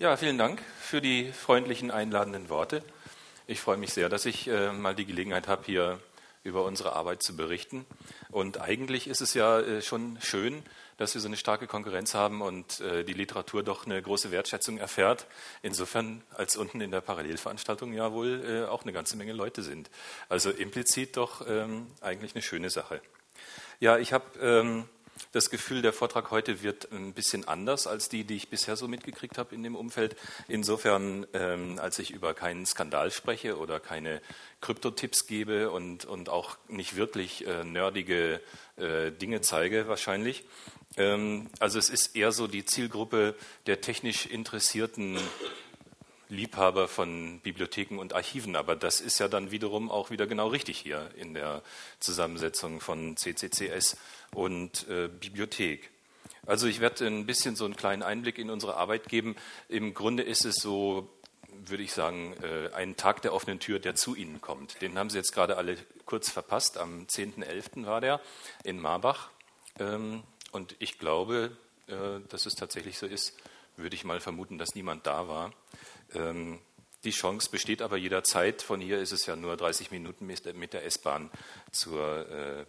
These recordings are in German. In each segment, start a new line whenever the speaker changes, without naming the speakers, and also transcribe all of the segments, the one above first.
Ja, vielen Dank für die freundlichen, einladenden Worte. Ich freue mich sehr, dass ich äh, mal die Gelegenheit habe, hier über unsere Arbeit zu berichten. Und eigentlich ist es ja äh, schon schön, dass wir so eine starke Konkurrenz haben und äh, die Literatur doch eine große Wertschätzung erfährt. Insofern, als unten in der Parallelveranstaltung ja wohl äh, auch eine ganze Menge Leute sind. Also implizit doch ähm, eigentlich eine schöne Sache. Ja, ich habe ähm, das Gefühl, der Vortrag heute wird ein bisschen anders als die, die ich bisher so mitgekriegt habe in dem Umfeld. Insofern, ähm, als ich über keinen Skandal spreche oder keine Kryptotipps gebe und, und auch nicht wirklich äh, nerdige äh, Dinge zeige, wahrscheinlich. Ähm, also es ist eher so die Zielgruppe der technisch interessierten Liebhaber von Bibliotheken und Archiven, aber das ist ja dann wiederum auch wieder genau richtig hier in der Zusammensetzung von CCCS und äh, Bibliothek. Also ich werde ein bisschen so einen kleinen Einblick in unsere Arbeit geben. Im Grunde ist es so, würde ich sagen, äh, ein Tag der offenen Tür, der zu Ihnen kommt. Den haben Sie jetzt gerade alle kurz verpasst. Am 10.11. war der in Marbach. Ähm, und ich glaube, äh, dass es tatsächlich so ist, würde ich mal vermuten, dass niemand da war. Ähm, die Chance besteht aber jederzeit. Von hier ist es ja nur 30 Minuten mit der S-Bahn zur äh,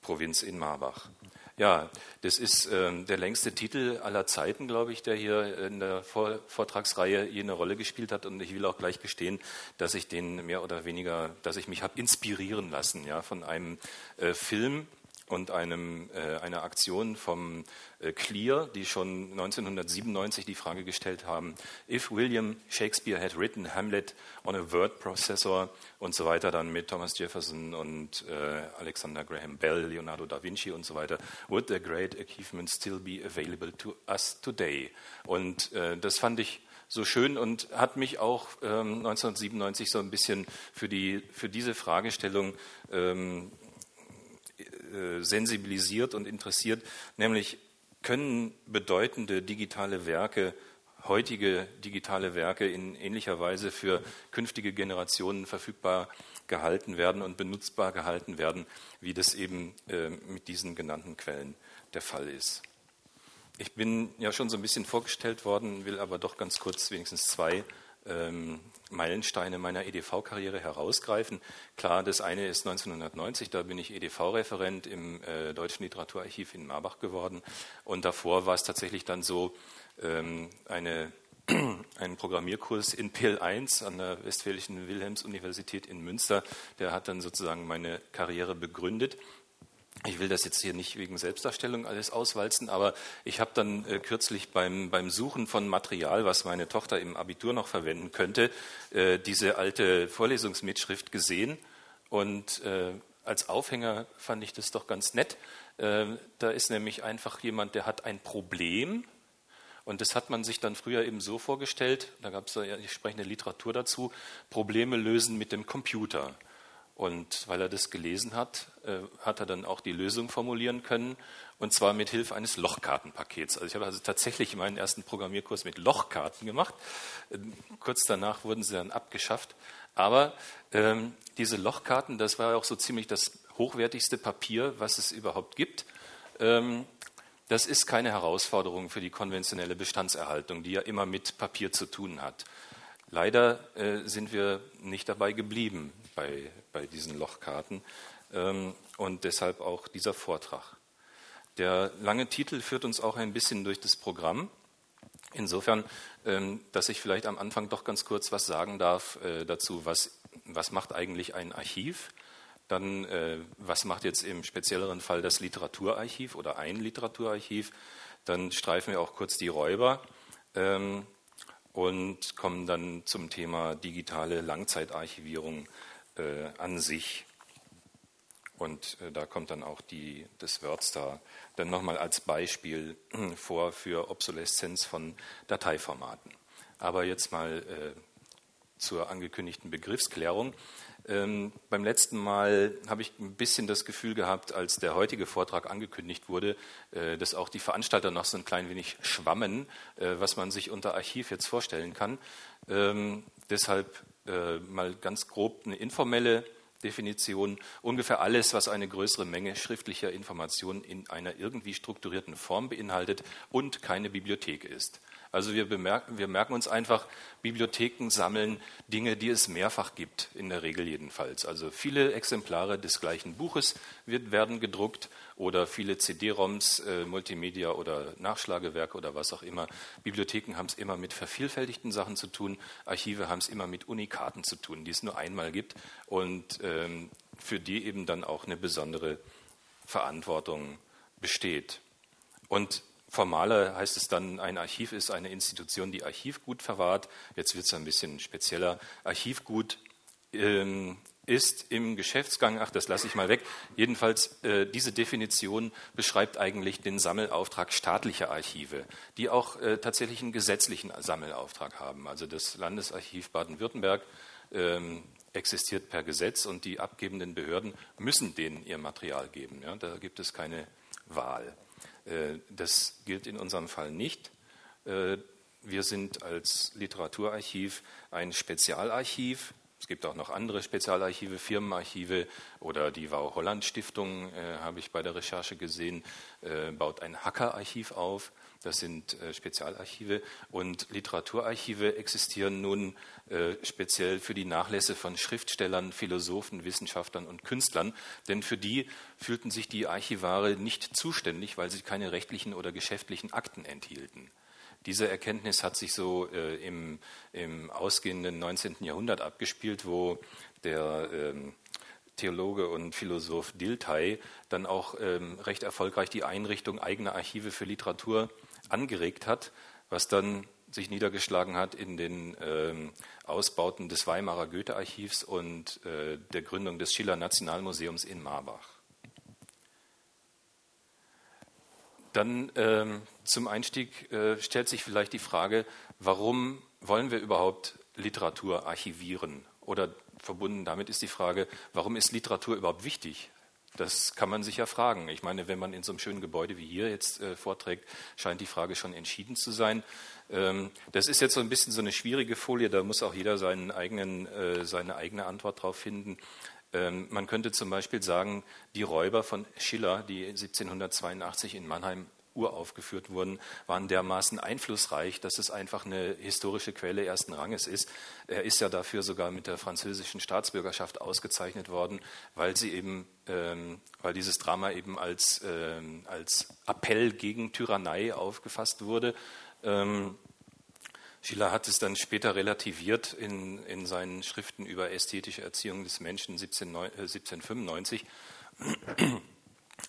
Provinz in Marbach. Ja, das ist äh, der längste Titel aller Zeiten, glaube ich, der hier in der Vor Vortragsreihe hier eine Rolle gespielt hat. Und ich will auch gleich gestehen, dass ich den mehr oder weniger, dass ich mich habe inspirieren lassen, ja, von einem äh, Film, und einem, äh, einer Aktion vom äh, Clear, die schon 1997 die Frage gestellt haben, if William Shakespeare had written Hamlet on a word processor und so weiter, dann mit Thomas Jefferson und äh, Alexander Graham Bell, Leonardo da Vinci und so weiter, would the great achievement still be available to us today? Und äh, das fand ich so schön und hat mich auch ähm, 1997 so ein bisschen für, die, für diese Fragestellung ähm, äh, sensibilisiert und interessiert, nämlich können bedeutende digitale Werke, heutige digitale Werke in ähnlicher Weise für künftige Generationen verfügbar gehalten werden und benutzbar gehalten werden, wie das eben äh, mit diesen genannten Quellen der Fall ist. Ich bin ja schon so ein bisschen vorgestellt worden, will aber doch ganz kurz wenigstens zwei ähm, Meilensteine meiner EDV-Karriere herausgreifen. Klar, das eine ist 1990, da bin ich EDV-Referent im äh, Deutschen Literaturarchiv in Marbach geworden. Und davor war es tatsächlich dann so, ähm, eine, einen Programmierkurs in PL 1 an der Westfälischen Wilhelms-Universität in Münster, der hat dann sozusagen meine Karriere begründet. Ich will das jetzt hier nicht wegen Selbstdarstellung alles auswalzen, aber ich habe dann äh, kürzlich beim, beim Suchen von Material, was meine Tochter im Abitur noch verwenden könnte, äh, diese alte Vorlesungsmitschrift gesehen. Und äh, als Aufhänger fand ich das doch ganz nett. Äh, da ist nämlich einfach jemand, der hat ein Problem. Und das hat man sich dann früher eben so vorgestellt, da gab es ja entsprechende Literatur dazu, Probleme lösen mit dem Computer. Und weil er das gelesen hat, äh, hat er dann auch die Lösung formulieren können, und zwar mit Hilfe eines Lochkartenpakets. Also ich habe also tatsächlich meinen ersten Programmierkurs mit Lochkarten gemacht. Ähm, kurz danach wurden sie dann abgeschafft. Aber ähm, diese Lochkarten, das war auch so ziemlich das hochwertigste Papier, was es überhaupt gibt. Ähm, das ist keine Herausforderung für die konventionelle Bestandserhaltung, die ja immer mit Papier zu tun hat. Leider äh, sind wir nicht dabei geblieben bei, bei diesen Lochkarten ähm, und deshalb auch dieser Vortrag. Der lange Titel führt uns auch ein bisschen durch das Programm. Insofern, ähm, dass ich vielleicht am Anfang doch ganz kurz was sagen darf äh, dazu, was, was macht eigentlich ein Archiv? Dann, äh, was macht jetzt im spezielleren Fall das Literaturarchiv oder ein Literaturarchiv? Dann streifen wir auch kurz die Räuber ähm, und kommen dann zum Thema digitale Langzeitarchivierung äh, an sich. Und äh, da kommt dann auch die, das WordStar dann nochmal als Beispiel vor für Obsoleszenz von Dateiformaten. Aber jetzt mal äh, zur angekündigten Begriffsklärung. Ähm, beim letzten Mal habe ich ein bisschen das Gefühl gehabt, als der heutige Vortrag angekündigt wurde, äh, dass auch die Veranstalter noch so ein klein wenig schwammen, äh, was man sich unter Archiv jetzt vorstellen kann. Ähm, deshalb äh, mal ganz grob eine informelle Definition ungefähr alles, was eine größere Menge schriftlicher Informationen in einer irgendwie strukturierten Form beinhaltet und keine Bibliothek ist. Also wir, bemerken, wir merken uns einfach, Bibliotheken sammeln Dinge, die es mehrfach gibt, in der Regel jedenfalls. Also viele Exemplare des gleichen Buches wird, werden gedruckt oder viele CD-ROMs, äh, Multimedia oder Nachschlagewerke oder was auch immer. Bibliotheken haben es immer mit vervielfältigten Sachen zu tun, Archive haben es immer mit Unikaten zu tun, die es nur einmal gibt und ähm, für die eben dann auch eine besondere Verantwortung besteht. Und Formaler heißt es dann, ein Archiv ist eine Institution, die Archivgut verwahrt. Jetzt wird es ein bisschen spezieller. Archivgut ähm, ist im Geschäftsgang, ach, das lasse ich mal weg. Jedenfalls, äh, diese Definition beschreibt eigentlich den Sammelauftrag staatlicher Archive, die auch äh, tatsächlich einen gesetzlichen Sammelauftrag haben. Also das Landesarchiv Baden-Württemberg ähm, existiert per Gesetz und die abgebenden Behörden müssen denen ihr Material geben. Ja, da gibt es keine Wahl. Äh, das gilt in unserem Fall nicht. Äh, wir sind als Literaturarchiv ein Spezialarchiv. Es gibt auch noch andere Spezialarchive, Firmenarchive oder die Wau Holland Stiftung, äh, habe ich bei der Recherche gesehen, äh, baut ein Hackerarchiv auf. Das sind äh, Spezialarchive und Literaturarchive existieren nun äh, speziell für die Nachlässe von Schriftstellern, Philosophen, Wissenschaftlern und Künstlern, denn für die fühlten sich die Archivare nicht zuständig, weil sie keine rechtlichen oder geschäftlichen Akten enthielten. Diese Erkenntnis hat sich so äh, im, im, ausgehenden 19. Jahrhundert abgespielt, wo der ähm, Theologe und Philosoph Dilthey dann auch ähm, recht erfolgreich die Einrichtung eigener Archive für Literatur angeregt hat, was dann sich niedergeschlagen hat in den ähm, Ausbauten des Weimarer Goethe-Archivs und äh, der Gründung des Schiller Nationalmuseums in Marbach. Dann ähm, zum Einstieg äh, stellt sich vielleicht die Frage, warum wollen wir überhaupt Literatur archivieren? Oder verbunden damit ist die Frage, warum ist Literatur überhaupt wichtig? Das kann man sich ja fragen. Ich meine, wenn man in so einem schönen Gebäude wie hier jetzt äh, vorträgt, scheint die Frage schon entschieden zu sein. Ähm, das ist jetzt so ein bisschen so eine schwierige Folie, da muss auch jeder seinen eigenen, äh, seine eigene Antwort drauf finden. Ähm, man könnte zum Beispiel sagen, die Räuber von Schiller, die 1782 in Mannheim uraufgeführt wurden, waren dermaßen einflussreich, dass es einfach eine historische Quelle ersten Ranges ist. Er ist ja dafür sogar mit der französischen Staatsbürgerschaft ausgezeichnet worden, weil sie eben, ähm, weil dieses Drama eben als, ähm, als Appell gegen Tyrannei aufgefasst wurde. Ähm, Schiller hat es dann später relativiert in, in seinen Schriften über ästhetische Erziehung des Menschen 17, äh, 1795.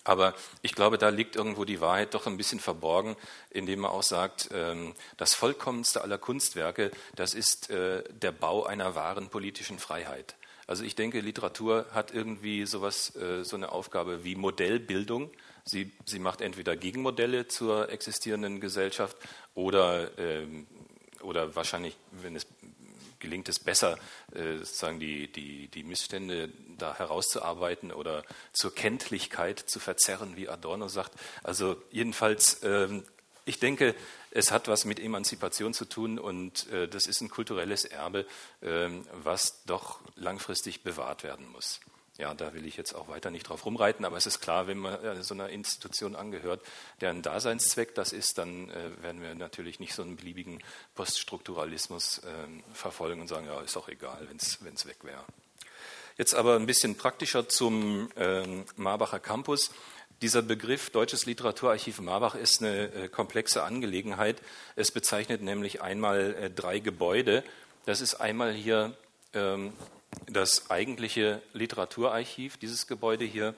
Aber ich glaube, da liegt irgendwo die Wahrheit doch ein bisschen verborgen, indem man auch sagt, ähm, das vollkommenste aller Kunstwerke, das ist äh, der Bau einer wahren politischen Freiheit. Also ich denke, Literatur hat irgendwie sowas, äh, so eine Aufgabe wie Modellbildung. Sie, sie macht entweder Gegenmodelle zur existierenden Gesellschaft oder, ähm, oder wahrscheinlich, wenn es gelingt es besser, äh, sozusagen die, die, die Missstände da herauszuarbeiten oder zur Kenntlichkeit zu verzerren, wie Adorno sagt. Also jedenfalls, ähm, ich denke, es hat was mit Emanzipation zu tun und äh, das ist ein kulturelles Erbe, ähm, was doch langfristig bewahrt werden muss. Ja, da will ich jetzt auch weiter nicht drauf rumreiten, aber es ist klar, wenn man äh, so einer Institution angehört, deren Daseinszweck das ist, dann äh, werden wir natürlich nicht so einen beliebigen Poststrukturalismus äh, verfolgen und sagen, ja, ist auch egal, wenn es weg wäre. Jetzt aber ein bisschen praktischer zum ähm, Marbacher Campus. Dieser Begriff Deutsches Literaturarchiv Marbach ist eine äh, komplexe Angelegenheit. Es bezeichnet nämlich einmal äh, drei Gebäude. Das ist einmal hier ähm, das eigentliche Literaturarchiv, dieses Gebäude hier,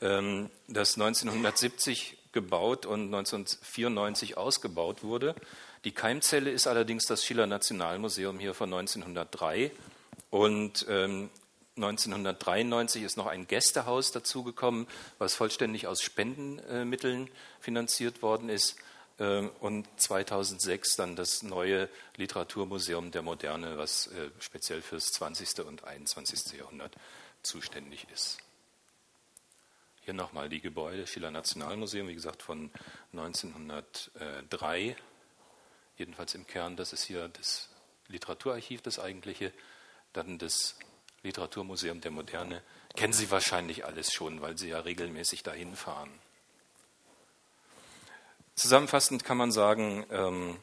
ähm, das 1970 gebaut und 1994 ausgebaut wurde. Die Keimzelle ist allerdings das Schiller Nationalmuseum hier von 1903 und 1993 ähm, ist noch ein Gästehaus dazugekommen, was vollständig aus Spendenmitteln finanziert worden ist. Ähm, und 2006 dann das neue Literaturmuseum der Moderne, was äh, speziell fürs 20. und 21. Jahrhundert zuständig ist. Hier nochmal die Gebäude, Schiller Nationalmuseum, wie gesagt von 1903, jedenfalls im Kern, das ist hier das Literaturarchiv, das eigentliche, dann das Literaturmuseum der Moderne, kennen Sie wahrscheinlich alles schon, weil Sie ja regelmäßig dahin fahren. Zusammenfassend kann man sagen, ähm,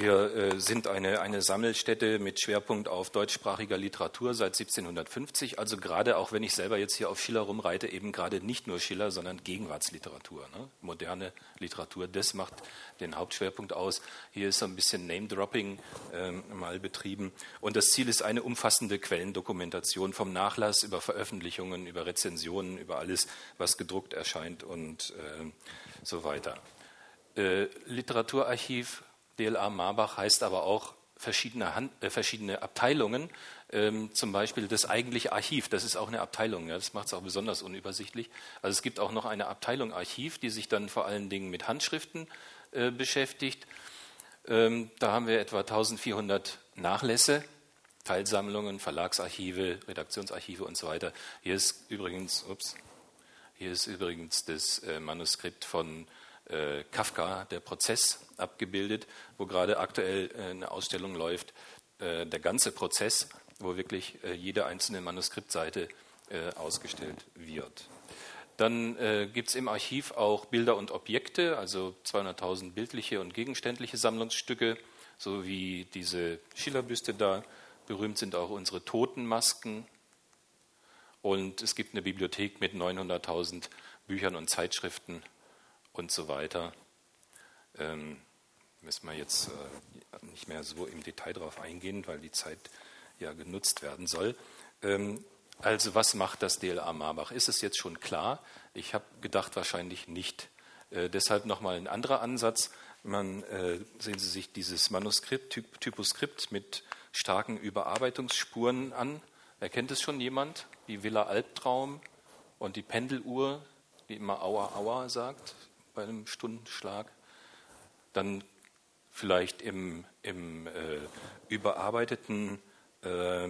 wir äh, sind eine, eine Sammelstätte mit Schwerpunkt auf deutschsprachiger Literatur seit 1750. Also gerade auch wenn ich selber jetzt hier auf Schiller rumreite, eben gerade nicht nur Schiller, sondern Gegenwartsliteratur, ne? moderne Literatur. Das macht den Hauptschwerpunkt aus. Hier ist so ein bisschen Name-Dropping ähm, mal betrieben. Und das Ziel ist eine umfassende Quellendokumentation vom Nachlass über Veröffentlichungen, über Rezensionen, über alles, was gedruckt erscheint und äh, so weiter. Äh, Literaturarchiv DLA Marbach heißt aber auch verschiedene, Hand, äh, verschiedene Abteilungen, ähm, zum Beispiel das eigentliche Archiv, das ist auch eine Abteilung, ja, das macht es auch besonders unübersichtlich. Also es gibt auch noch eine Abteilung Archiv, die sich dann vor allen Dingen mit Handschriften äh, beschäftigt. Ähm, da haben wir etwa 1400 Nachlässe, Teilsammlungen, Verlagsarchive, Redaktionsarchive und so weiter. Hier ist übrigens, ups, hier ist übrigens das äh, Manuskript von äh, Kafka, der Prozess, abgebildet, wo gerade aktuell äh, eine Ausstellung läuft, äh, der ganze Prozess, wo wirklich äh, jede einzelne Manuskriptseite äh, ausgestellt wird. Dann äh, gibt es im Archiv auch Bilder und Objekte, also 200.000 bildliche und gegenständliche Sammlungsstücke, so wie diese Schillerbüste da. Berühmt sind auch unsere Totenmasken. Und es gibt eine Bibliothek mit 900.000 Büchern und Zeitschriften und so weiter. Ähm, müssen wir jetzt äh, nicht mehr so im Detail darauf eingehen, weil die Zeit ja genutzt werden soll. Ähm, also was macht das DLA Marbach? Ist es jetzt schon klar? Ich habe gedacht, wahrscheinlich nicht. Äh, deshalb nochmal ein anderer Ansatz. Man, äh, sehen Sie sich dieses Manuskript, typ, Typoskript mit starken Überarbeitungsspuren an. Erkennt es schon jemand? Die Villa Albtraum und die Pendeluhr, die immer Aua Aua sagt bei einem Stundenschlag. Dann vielleicht im, im äh, überarbeiteten äh,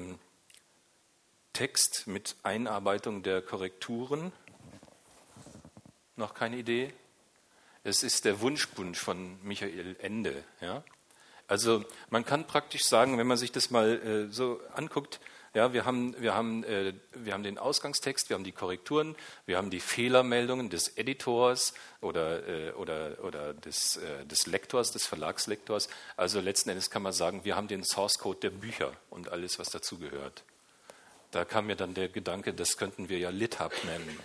Text mit Einarbeitung der Korrekturen. Noch keine Idee? Es ist der Wunschbund von Michael Ende. Ja? Also man kann praktisch sagen, wenn man sich das mal äh, so anguckt, ja, wir haben, wir, haben, äh, wir haben den Ausgangstext, wir haben die Korrekturen, wir haben die Fehlermeldungen des Editors oder, äh, oder, oder des, äh, des Lektors, des Verlagslektors. Also letzten Endes kann man sagen, wir haben den Source Code der Bücher und alles, was dazugehört. Da kam mir dann der Gedanke, das könnten wir ja LitHub nennen.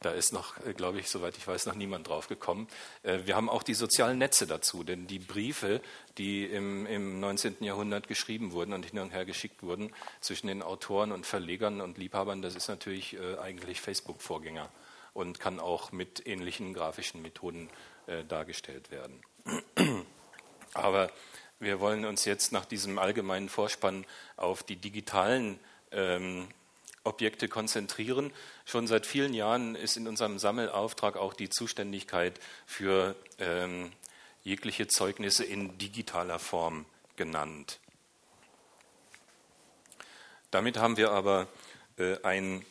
Da ist noch, äh, glaube ich, soweit ich weiß, noch niemand drauf gekommen. Äh, wir haben auch die sozialen Netze dazu, denn die Briefe, die im, im 19. Jahrhundert geschrieben wurden und hin und her geschickt wurden zwischen den Autoren und Verlegern und Liebhabern, das ist natürlich äh, eigentlich Facebook-Vorgänger und kann auch mit ähnlichen grafischen Methoden dargestellt werden. Aber wir wollen uns jetzt nach diesem allgemeinen Vorspann auf die digitalen ähm, Objekte konzentrieren. Schon seit vielen Jahren ist in unserem Sammelauftrag auch die Zuständigkeit für ähm, jegliche Zeugnisse in digitaler Form genannt. Damit haben wir aber äh, ein,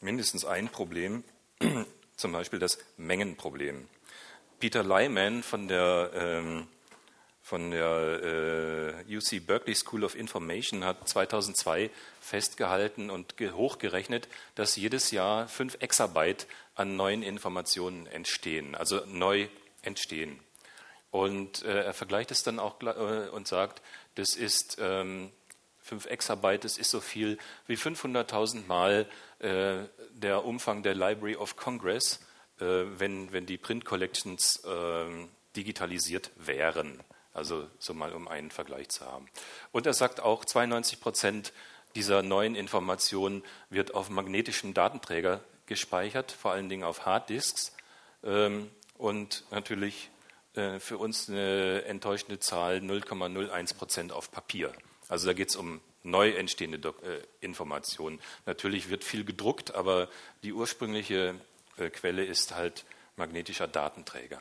mindestens ein Problem, zum Beispiel das Mengenproblem. Peter Lyman von der ähm, von der äh, UC Berkeley School of Information hat 2002 festgehalten und hochgerechnet, dass jedes Jahr fünf Exabyte an neuen Informationen entstehen, also neu entstehen. Und äh, er vergleicht es dann auch äh, und sagt, das ist ähm, 5 Exabyte, das ist so viel wie 500.000 Mal äh, der Umfang der Library of Congress, äh, wenn, wenn die Print Collections ähm, digitalisiert wären. Also so mal um einen Vergleich zu haben. Und er sagt auch, 92 Prozent dieser neuen Informationen wird auf magnetischen Datenträger gespeichert, vor allen Dingen auf Harddisks. Ähm, und natürlich äh, für uns eine enttäuschende Zahl 0,01 Prozent auf Papier. Also da geht es um neu entstehende äh, Informationen. Natürlich wird viel gedruckt, aber die ursprüngliche äh, Quelle ist halt magnetischer Datenträger.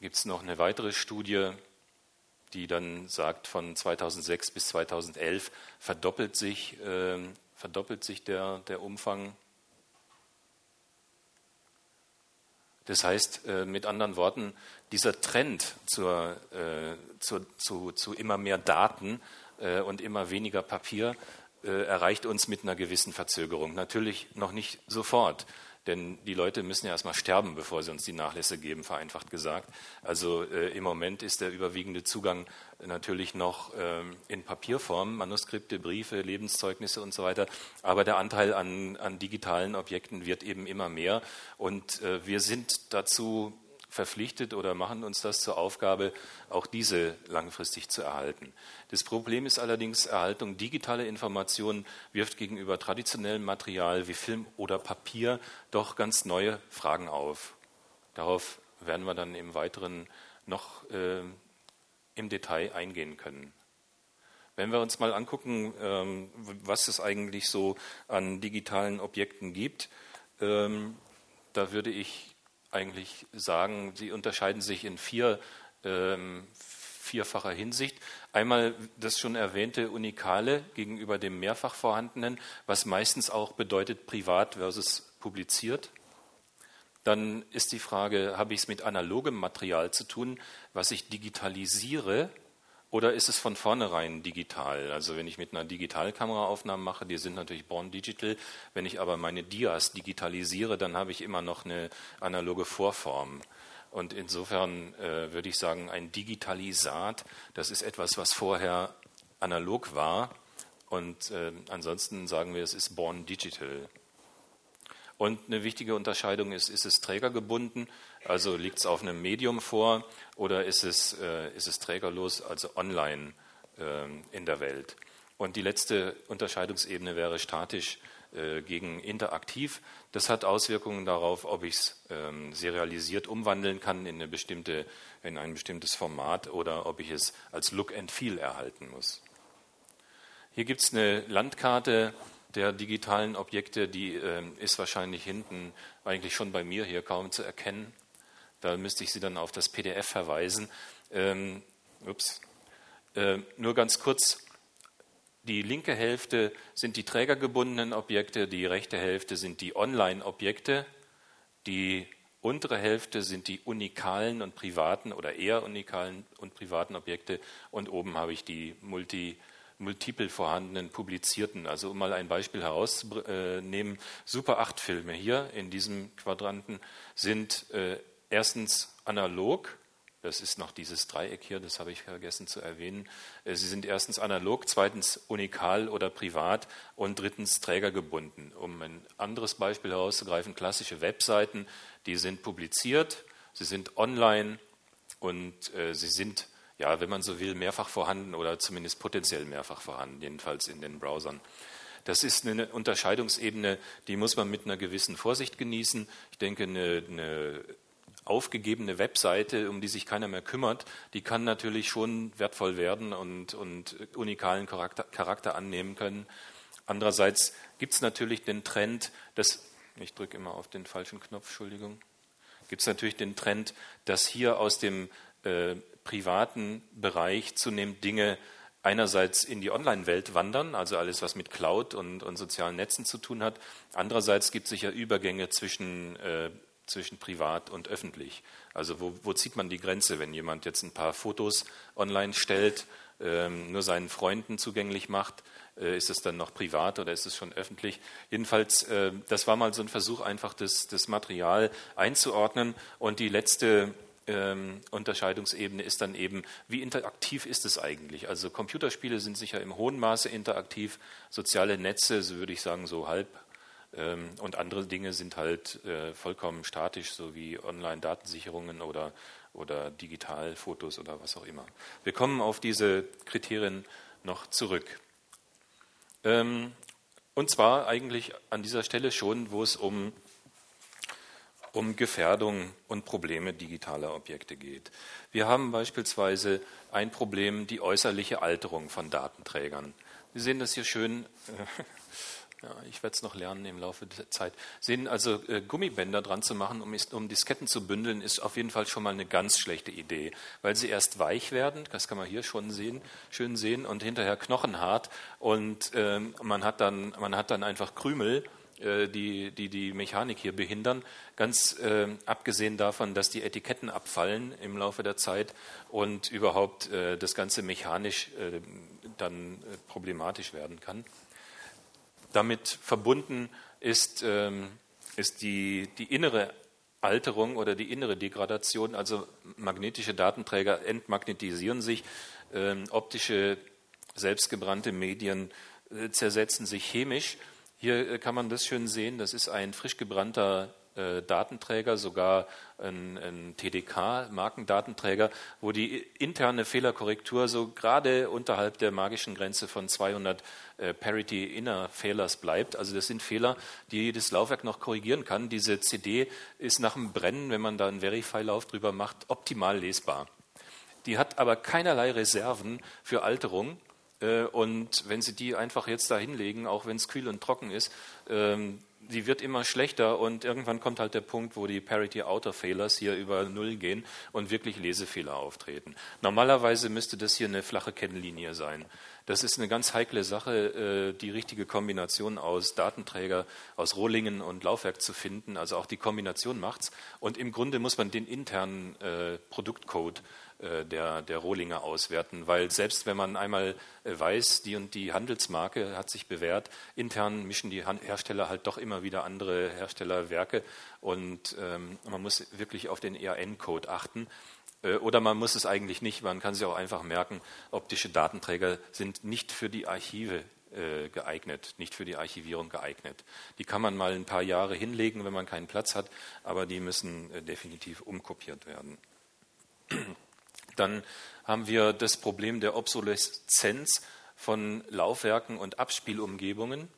Gibt es noch eine weitere Studie, die dann sagt, von 2006 bis 2011 verdoppelt sich, äh, verdoppelt sich der, der Umfang. Das heißt, äh, mit anderen Worten, dieser Trend zur, äh, zur, zu, zu immer mehr Daten äh, und immer weniger Papier äh, erreicht uns mit einer gewissen Verzögerung. Natürlich noch nicht sofort. Denn die Leute müssen ja erstmal sterben, bevor sie uns die Nachlässe geben, vereinfacht gesagt. Also äh, im Moment ist der überwiegende Zugang natürlich noch ähm, in Papierform, Manuskripte, Briefe, Lebenszeugnisse und so weiter. Aber der Anteil an, an digitalen Objekten wird eben immer mehr. Und äh, wir sind dazu verpflichtet oder machen uns das zur Aufgabe, auch diese langfristig zu erhalten. Das Problem ist allerdings, Erhaltung digitaler Informationen wirft gegenüber traditionellem Material wie Film oder Papier doch ganz neue Fragen auf. Darauf werden wir dann im Weiteren noch äh, im Detail eingehen können. Wenn wir uns mal angucken, ähm, was es eigentlich so an digitalen Objekten gibt, ähm, da würde ich eigentlich sagen, sie unterscheiden sich in vier, ähm, vierfacher Hinsicht. Einmal das schon erwähnte Unikale gegenüber dem mehrfach vorhandenen, was meistens auch bedeutet privat versus publiziert. Dann ist die Frage, habe ich es mit analogem Material zu tun, was ich digitalisiere oder ist es von vornherein digital? Also wenn ich mit einer Digitalkamera Aufnahmen mache, die sind natürlich born digital. Wenn ich aber meine Dias digitalisiere, dann habe ich immer noch eine analoge Vorform. Und insofern äh, würde ich sagen, ein Digitalisat, das ist etwas, was vorher analog war. Und äh, ansonsten sagen wir, es ist born digital. Und eine wichtige Unterscheidung ist, ist es trägergebunden, also liegt es auf einem Medium vor oder ist es, äh, ist es trägerlos, also online äh, in der Welt. Und die letzte Unterscheidungsebene wäre statisch äh, gegen interaktiv. Das hat Auswirkungen darauf, ob ich es ähm, serialisiert umwandeln kann in, eine bestimmte, in ein bestimmtes Format oder ob ich es als Look and Feel erhalten muss. Hier gibt es eine Landkarte der digitalen Objekte, die äh, ist wahrscheinlich hinten eigentlich schon bei mir hier kaum zu erkennen. Da müsste ich Sie dann auf das PDF verweisen. Ähm, ups. Äh, nur ganz kurz. Die linke Hälfte sind die trägergebundenen Objekte, die rechte Hälfte sind die Online-Objekte, die untere Hälfte sind die unikalen und privaten oder eher unikalen und privaten Objekte und oben habe ich die multi multiple vorhandenen publizierten. Also um mal ein Beispiel herauszunehmen, Super 8 Filme hier in diesem Quadranten sind äh, erstens analog, das ist noch dieses Dreieck hier, das habe ich vergessen zu erwähnen. Äh, sie sind erstens analog, zweitens unikal oder privat und drittens trägergebunden. Um ein anderes Beispiel herauszugreifen, klassische Webseiten, die sind publiziert, sie sind online und äh, sie sind ja, wenn man so will, mehrfach vorhanden oder zumindest potenziell mehrfach vorhanden, jedenfalls in den Browsern. Das ist eine Unterscheidungsebene, die muss man mit einer gewissen Vorsicht genießen. Ich denke, eine, eine aufgegebene Webseite, um die sich keiner mehr kümmert, die kann natürlich schon wertvoll werden und, und unikalen Charakter, Charakter annehmen können. Andererseits gibt es natürlich den Trend, dass, ich drücke immer auf den falschen Knopf, Entschuldigung, gibt es natürlich den Trend, dass hier aus dem äh, privaten Bereich zunehmend Dinge einerseits in die Online-Welt wandern, also alles, was mit Cloud und, und, sozialen Netzen zu tun hat. Andererseits gibt es sicher Übergänge zwischen, äh, zwischen privat und öffentlich. Also wo, wo, zieht man die Grenze, wenn jemand jetzt ein paar Fotos online stellt, ähm, nur seinen Freunden zugänglich macht? Äh, ist es dann noch privat oder ist es schon öffentlich? Jedenfalls, äh, das war mal so ein Versuch, einfach das, das Material einzuordnen. Und die letzte ähm, Unterscheidungsebene ist dann eben, wie interaktiv ist es eigentlich? Also Computerspiele sind sicher im hohen Maße interaktiv, soziale Netze, so würde ich sagen, so halb. Ähm, und andere Dinge sind halt äh, vollkommen statisch, so wie Online-Datensicherungen oder, oder Digitalfotos oder was auch immer. Wir kommen auf diese Kriterien noch zurück. Ähm, und zwar eigentlich an dieser Stelle schon, wo es um um Gefährdung und Probleme digitaler Objekte geht. Wir haben beispielsweise ein Problem, die äußerliche Alterung von Datenträgern. Sie sehen das hier schön. Ja, ich werde es noch lernen im Laufe der Zeit. Sehen also äh, Gummibänder dran zu machen, um, um, Disketten zu bündeln, ist auf jeden Fall schon mal eine ganz schlechte Idee, weil sie erst weich werden, das kann man hier schon sehen, schön sehen, und hinterher knochenhart und ähm, man hat dann man hat dann einfach Krümel äh, die, die die Mechanik hier behindern. Ganz äh, abgesehen davon, dass die Etiketten abfallen im Laufe der Zeit und überhaupt äh, das Ganze mechanisch äh, dann äh, problematisch werden kann. Damit verbunden ist, ähm, ist die, die innere Alterung oder die innere Degradation, also magnetische Datenträger entmagnetisieren sich, ähm, optische selbstgebrannte Medien äh, zersetzen sich chemisch. Hier äh, kann man das schön sehen, das ist ein frisch gebrannter Datenträger, sogar ein, ein TDK-Markendatenträger, wo die interne Fehlerkorrektur so gerade unterhalb der magischen Grenze von 200 äh, Parity Inner Fehlers bleibt. Also das sind Fehler, die jedes Laufwerk noch korrigieren kann. Diese CD ist nach dem Brennen, wenn man da einen Verify-Lauf drüber macht, optimal lesbar. Die hat aber keinerlei Reserven für Alterung. Äh, und wenn Sie die einfach jetzt da hinlegen, auch wenn es kühl und trocken ist, ähm, die wird immer schlechter und irgendwann kommt halt der Punkt, wo die Parity Outer Failures hier über Null gehen und wirklich Lesefehler auftreten. Normalerweise müsste das hier eine flache Kennlinie sein. Das ist eine ganz heikle Sache, äh, die richtige Kombination aus Datenträger, aus Rohlingen und Laufwerk zu finden. Also auch die Kombination macht's. Und im Grunde muss man den internen äh, Produktcode der, der Rohlinge auswerten, weil selbst wenn man einmal äh, weiß, die und die Handelsmarke hat sich bewährt, intern mischen die Hersteller halt doch immer wieder andere Herstellerwerke und ähm, man muss wirklich auf den EAN-Code achten. Äh, oder man muss es eigentlich nicht, man kann sich auch einfach merken, optische Datenträger sind nicht für die Archive geeignet, nicht für die Archivierung geeignet. Die kann man mal ein paar Jahre hinlegen, wenn man keinen Platz hat, aber die müssen definitiv umkopiert werden. Dann haben wir das Problem der Obsoleszenz von Laufwerken und Abspielumgebungen.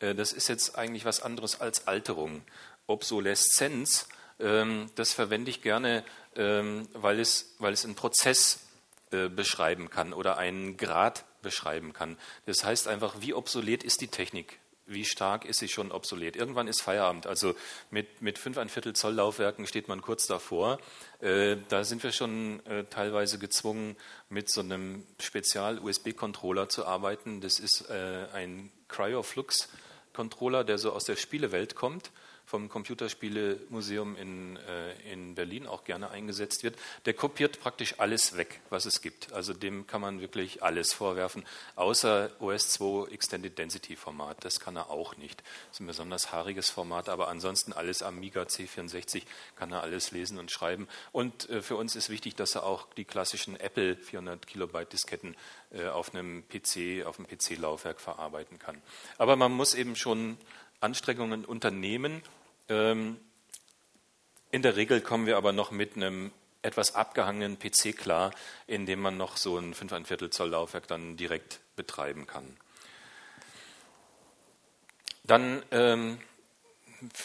Äh, das ist jetzt eigentlich was anderes als Alterung. Obsoleszenz, ähm, das verwende ich gerne, ähm, weil es, weil es einen Prozess äh, beschreiben kann oder einen Grad beschreiben kann. Das heißt einfach, wie obsolet ist die Technik? Wie stark ist sie schon obsolet. Irgendwann ist Feierabend. Also mit, mit fünf ein Viertel Zoll Laufwerken steht man kurz davor. Äh, da sind wir schon äh, teilweise gezwungen, mit so einem Spezial-USB-Controller zu arbeiten. Das ist äh, ein Cryoflux-Controller, der so aus der Spielewelt kommt vom Computerspielemuseum in, äh, in Berlin auch gerne eingesetzt wird, der kopiert praktisch alles weg, was es gibt. Also dem kann man wirklich alles vorwerfen, außer OS2 Extended Density Format. Das kann er auch nicht. Das ist ein besonders haariges Format, aber ansonsten alles Amiga C64 kann er alles lesen und schreiben. Und äh, für uns ist wichtig, dass er auch die klassischen Apple 400 Kilobyte Disketten äh, auf einem PC, auf einem PC-Laufwerk verarbeiten kann. Aber man muss eben schon Anstrengungen unternehmen, ähm, in der Regel kommen wir aber noch mit einem etwas abgehangenen PC klar, in dem man noch so ein 5 Viertel Zoll Laufwerk dann direkt betreiben kann. Dann, ähm,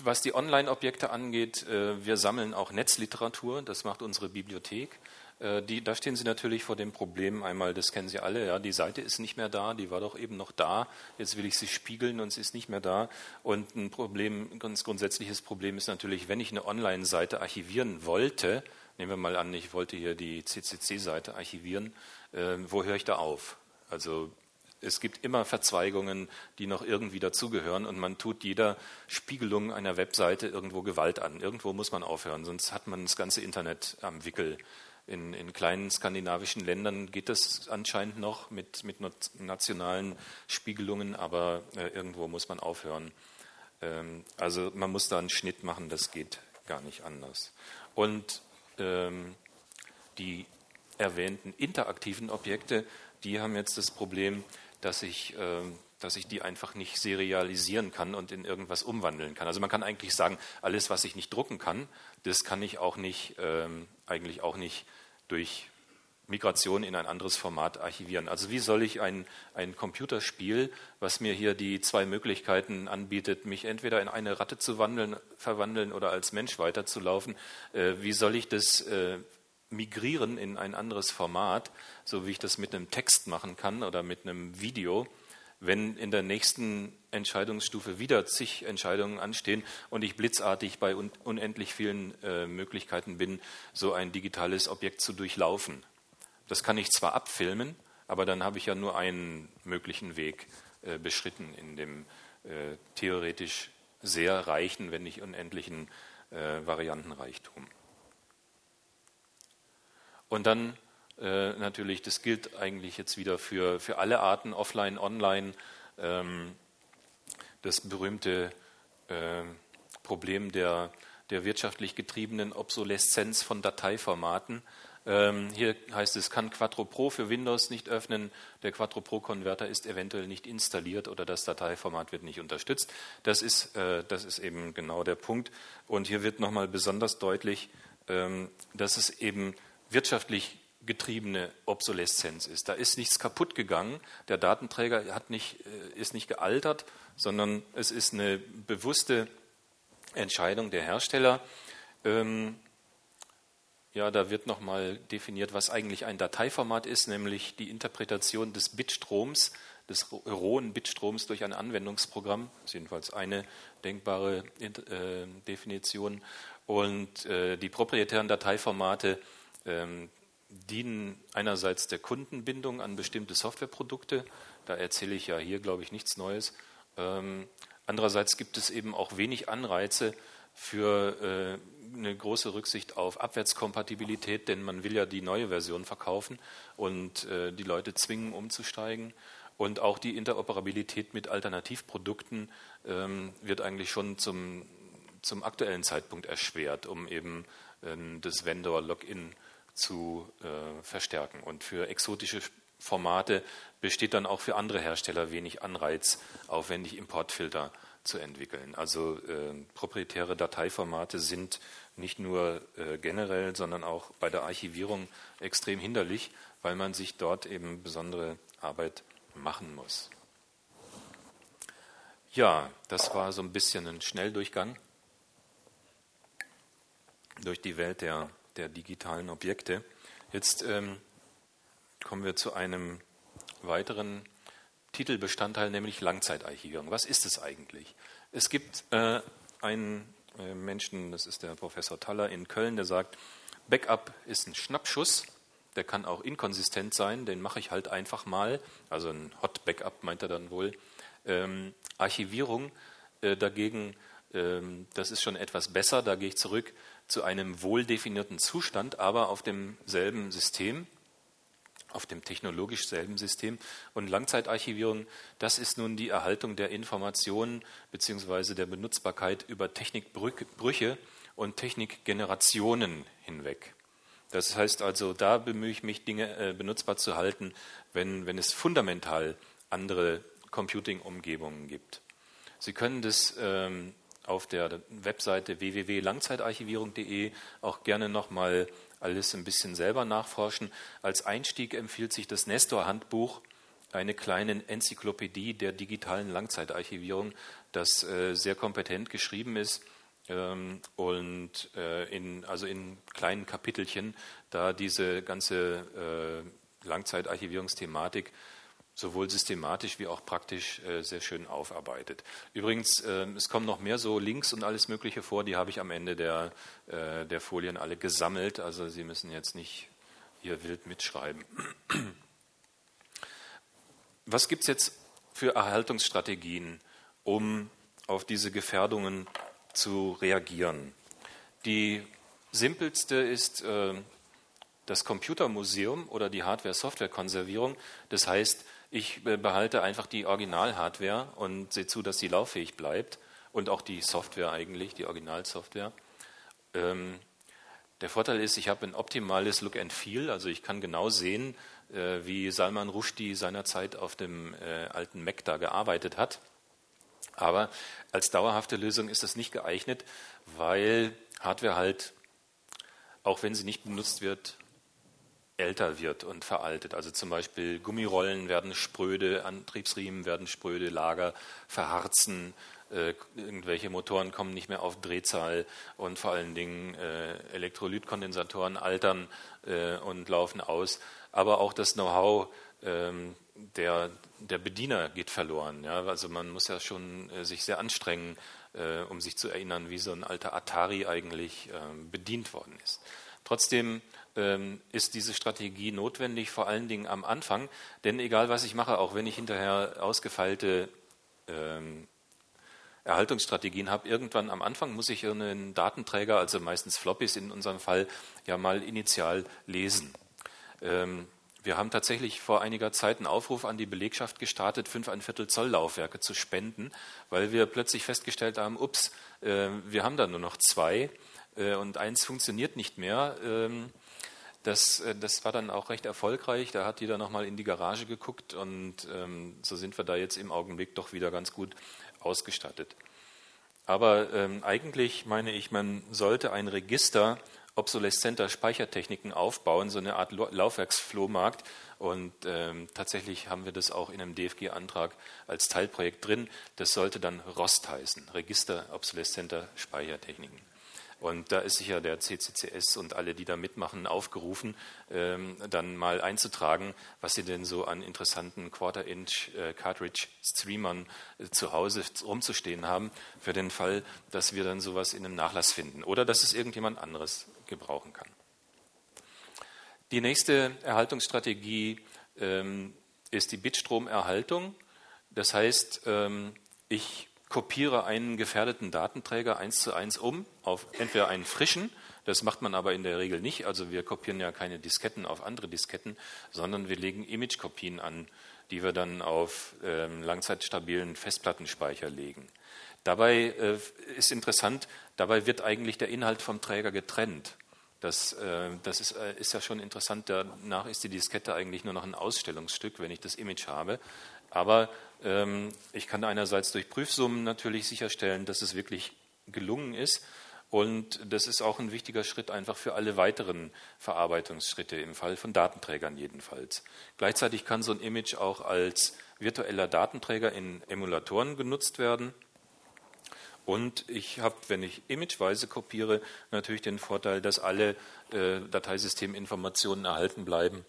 was die Online-Objekte angeht, äh, wir sammeln auch Netzliteratur, das macht unsere Bibliothek. Äh, die, da stehen Sie natürlich vor dem Problem, einmal, das kennen Sie alle, ja, die Seite ist nicht mehr da, die war doch eben noch da, jetzt will ich sie spiegeln und sie ist nicht mehr da. Und ein Problem, ganz grundsätzliches Problem ist natürlich, wenn ich eine Online-Seite archivieren wollte, nehmen wir mal an, ich wollte hier die CCC-Seite archivieren, äh, wo höre ich da auf? Also es gibt immer Verzweigungen, die noch irgendwie dazugehören und man tut jeder Spiegelung einer Webseite irgendwo Gewalt an. Irgendwo muss man aufhören, sonst hat man das ganze Internet am Wickel. In, in, kleinen skandinavischen Ländern geht das anscheinend noch mit, mit nationalen Spiegelungen, aber äh, irgendwo muss man aufhören. Ähm, also man muss da einen Schnitt machen, das geht gar nicht anders. Und ähm, die erwähnten interaktiven Objekte, die haben jetzt das Problem, dass ich, äh, dass ich die einfach nicht serialisieren kann und in irgendwas umwandeln kann. Also man kann eigentlich sagen, alles, was ich nicht drucken kann, das kann ich auch nicht, ähm, eigentlich auch nicht durch Migration in ein anderes Format archivieren. Also wie soll ich ein, ein Computerspiel, was mir hier die zwei Möglichkeiten anbietet, mich entweder in eine Ratte zu wandeln, verwandeln oder als Mensch weiterzulaufen, äh, wie soll ich das äh, migrieren in ein anderes Format, so wie ich das mit einem Text machen kann oder mit einem Video? Wenn in der nächsten Entscheidungsstufe wieder zig Entscheidungen anstehen und ich blitzartig bei unendlich vielen äh, Möglichkeiten bin, so ein digitales Objekt zu durchlaufen. Das kann ich zwar abfilmen, aber dann habe ich ja nur einen möglichen Weg äh, beschritten in dem äh, theoretisch sehr reichen, wenn nicht unendlichen äh, Variantenreichtum. Und dann äh, natürlich, das gilt eigentlich jetzt wieder für, für alle Arten, offline, online, ähm, das berühmte äh, Problem der, der wirtschaftlich getriebenen Obsoleszenz von Dateiformaten. Ähm, hier heißt es, kann Quattro Pro für Windows nicht öffnen, der Quattro Pro Konverter ist eventuell nicht installiert oder das Dateiformat wird nicht unterstützt. Das ist, äh, das ist eben genau der Punkt. Und hier wird nochmal besonders deutlich, ähm, dass es eben wirtschaftlich getriebene Obsoleszenz ist. Da ist nichts kaputt gegangen, der Datenträger hat nicht, äh, ist nicht gealtert, sondern es ist eine bewusste Entscheidung der Hersteller. Ähm, ja, da wird nochmal definiert, was eigentlich ein Dateiformat ist, nämlich die Interpretation des Bitstroms, des rohen Bitstroms durch ein Anwendungsprogramm. Das ist jedenfalls eine denkbare äh, Definition. Und äh, die proprietären Dateiformate ähm, dienen einerseits der Kundenbindung an bestimmte Softwareprodukte. Da erzähle ich ja hier, glaube ich, nichts Neues. Ähm, andererseits gibt es eben auch wenig Anreize für äh, eine große Rücksicht auf Abwärtskompatibilität, denn man will ja die neue Version verkaufen und äh, die Leute zwingen, umzusteigen. Und auch die Interoperabilität mit Alternativprodukten ähm, wird eigentlich schon zum, zum aktuellen Zeitpunkt erschwert, um eben äh, das Vendor-Login zu äh, verstärken. Und für exotische Formate besteht dann auch für andere Hersteller wenig Anreiz, aufwendig Importfilter zu entwickeln. Also äh, proprietäre Dateiformate sind nicht nur äh, generell, sondern auch bei der Archivierung extrem hinderlich, weil man sich dort eben besondere Arbeit machen muss. Ja, das war so ein bisschen ein Schnelldurchgang durch die Welt der, der digitalen Objekte. Jetzt ähm, kommen wir zu einem weiteren Titelbestandteil, nämlich Langzeitarchivierung. Was ist es eigentlich? Es gibt äh, einen äh, Menschen, das ist der Professor Taller in Köln, der sagt, Backup ist ein Schnappschuss, der kann auch inkonsistent sein, den mache ich halt einfach mal. Also ein Hot Backup meint er dann wohl. Ähm, Archivierung äh, dagegen, ähm, das ist schon etwas besser, da gehe ich zurück zu einem wohl definierten Zustand, aber auf demselben System auf dem technologisch selben System. Und Langzeitarchivierung, das ist nun die Erhaltung der Informationen bzw. der Benutzbarkeit über Technikbrüche und Technikgenerationen hinweg. Das heißt also, da bemühe ich mich, Dinge äh, benutzbar zu halten, wenn, wenn es fundamental andere Computing-Umgebungen gibt. Sie können das ähm, auf der Webseite www.langzeitarchivierung.de auch gerne nochmal alles ein bisschen selber nachforschen. Als Einstieg empfiehlt sich das Nestor-Handbuch, eine kleine Enzyklopädie der digitalen Langzeitarchivierung, das äh, sehr kompetent geschrieben ist ähm, und äh, in, also in kleinen Kapitelchen, da diese ganze äh, Langzeitarchivierungsthematik sowohl systematisch wie auch praktisch äh, sehr schön aufarbeitet. Übrigens, äh, es kommen noch mehr so Links und alles Mögliche vor, die habe ich am Ende der, äh, der Folien alle gesammelt. Also Sie müssen jetzt nicht hier wild mitschreiben. Was gibt es jetzt für Erhaltungsstrategien, um auf diese Gefährdungen zu reagieren? Die simpelste ist äh, das Computermuseum oder die Hardware-Software-Konservierung. Das heißt, ich behalte einfach die Original-Hardware und sehe zu, dass sie lauffähig bleibt und auch die Software eigentlich, die Originalsoftware. Ähm, der Vorteil ist, ich habe ein optimales Look and Feel, also ich kann genau sehen, äh, wie Salman Rushdie seinerzeit auf dem äh, alten Mac da gearbeitet hat. Aber als dauerhafte Lösung ist das nicht geeignet, weil Hardware halt, auch wenn sie nicht benutzt wird, älter wird und veraltet. Also zum Beispiel Gummirollen werden spröde, Antriebsriemen werden spröde, Lager verharzen, äh, irgendwelche Motoren kommen nicht mehr auf Drehzahl und vor allen Dingen äh, Elektrolytkondensatoren altern äh, und laufen aus. Aber auch das Know-how ähm, der, der Bediener geht verloren. Ja? Also man muss ja schon äh, sich sehr anstrengen, äh, um sich zu erinnern, wie so ein alter Atari eigentlich ähm, bedient worden ist. Trotzdem ist diese Strategie notwendig, vor allen Dingen am Anfang, denn egal was ich mache, auch wenn ich hinterher ausgefeilte ähm, Erhaltungsstrategien habe. Irgendwann am Anfang muss ich einen Datenträger, also meistens Floppies in unserem Fall, ja mal initial lesen. Ähm, wir haben tatsächlich vor einiger Zeit einen Aufruf an die Belegschaft gestartet, fünf ein Viertel Zoll Laufwerke zu spenden, weil wir plötzlich festgestellt haben, ups, äh, wir haben da nur noch zwei äh, und eins funktioniert nicht mehr. Ähm, das, äh, das war dann auch recht erfolgreich. Da hat jeder nochmal in die Garage geguckt und ähm, so sind wir da jetzt im Augenblick doch wieder ganz gut ausgestattet. Aber ähm, eigentlich meine ich, man sollte ein Register obsoleszenter Speichertechniken aufbauen, so eine Art Laufwerksflohmarkt. Und ähm, tatsächlich haben wir das auch in einem DFG-Antrag als Teilprojekt drin. Das sollte dann ROST heißen, Register obsoleszenter Speichertechniken. Und da ist sicher der CCCS und alle, die da mitmachen, aufgerufen, ähm, dann mal einzutragen, was sie denn so an interessanten Quarter-Inch-Cartridge-Streamern äh, äh, zu Hause rumzustehen haben, für den Fall, dass wir dann sowas in einem Nachlass finden oder dass es irgendjemand anderes gebrauchen kann. Die nächste Erhaltungsstrategie ähm, ist die Bitstromerhaltung. Das heißt, ähm, ich kopiere einen gefährdeten Datenträger eins zu eins um auf entweder einen frischen, das macht man aber in der Regel nicht. Also wir kopieren ja keine Disketten auf andere Disketten, sondern wir legen Imagekopien an, die wir dann auf ähm, langzeitstabilen Festplattenspeicher legen. Dabei äh, ist interessant, dabei wird eigentlich der Inhalt vom Träger getrennt. Das, äh, das ist, äh, ist, ja schon interessant. Danach ist die Diskette eigentlich nur noch ein Ausstellungsstück, wenn ich das Image habe. Aber ich kann einerseits durch Prüfsummen natürlich sicherstellen, dass es wirklich gelungen ist. Und das ist auch ein wichtiger Schritt einfach für alle weiteren Verarbeitungsschritte, im Fall von Datenträgern jedenfalls. Gleichzeitig kann so ein Image auch als virtueller Datenträger in Emulatoren genutzt werden. Und ich habe, wenn ich imageweise kopiere, natürlich den Vorteil, dass alle äh, Dateisysteminformationen erhalten bleiben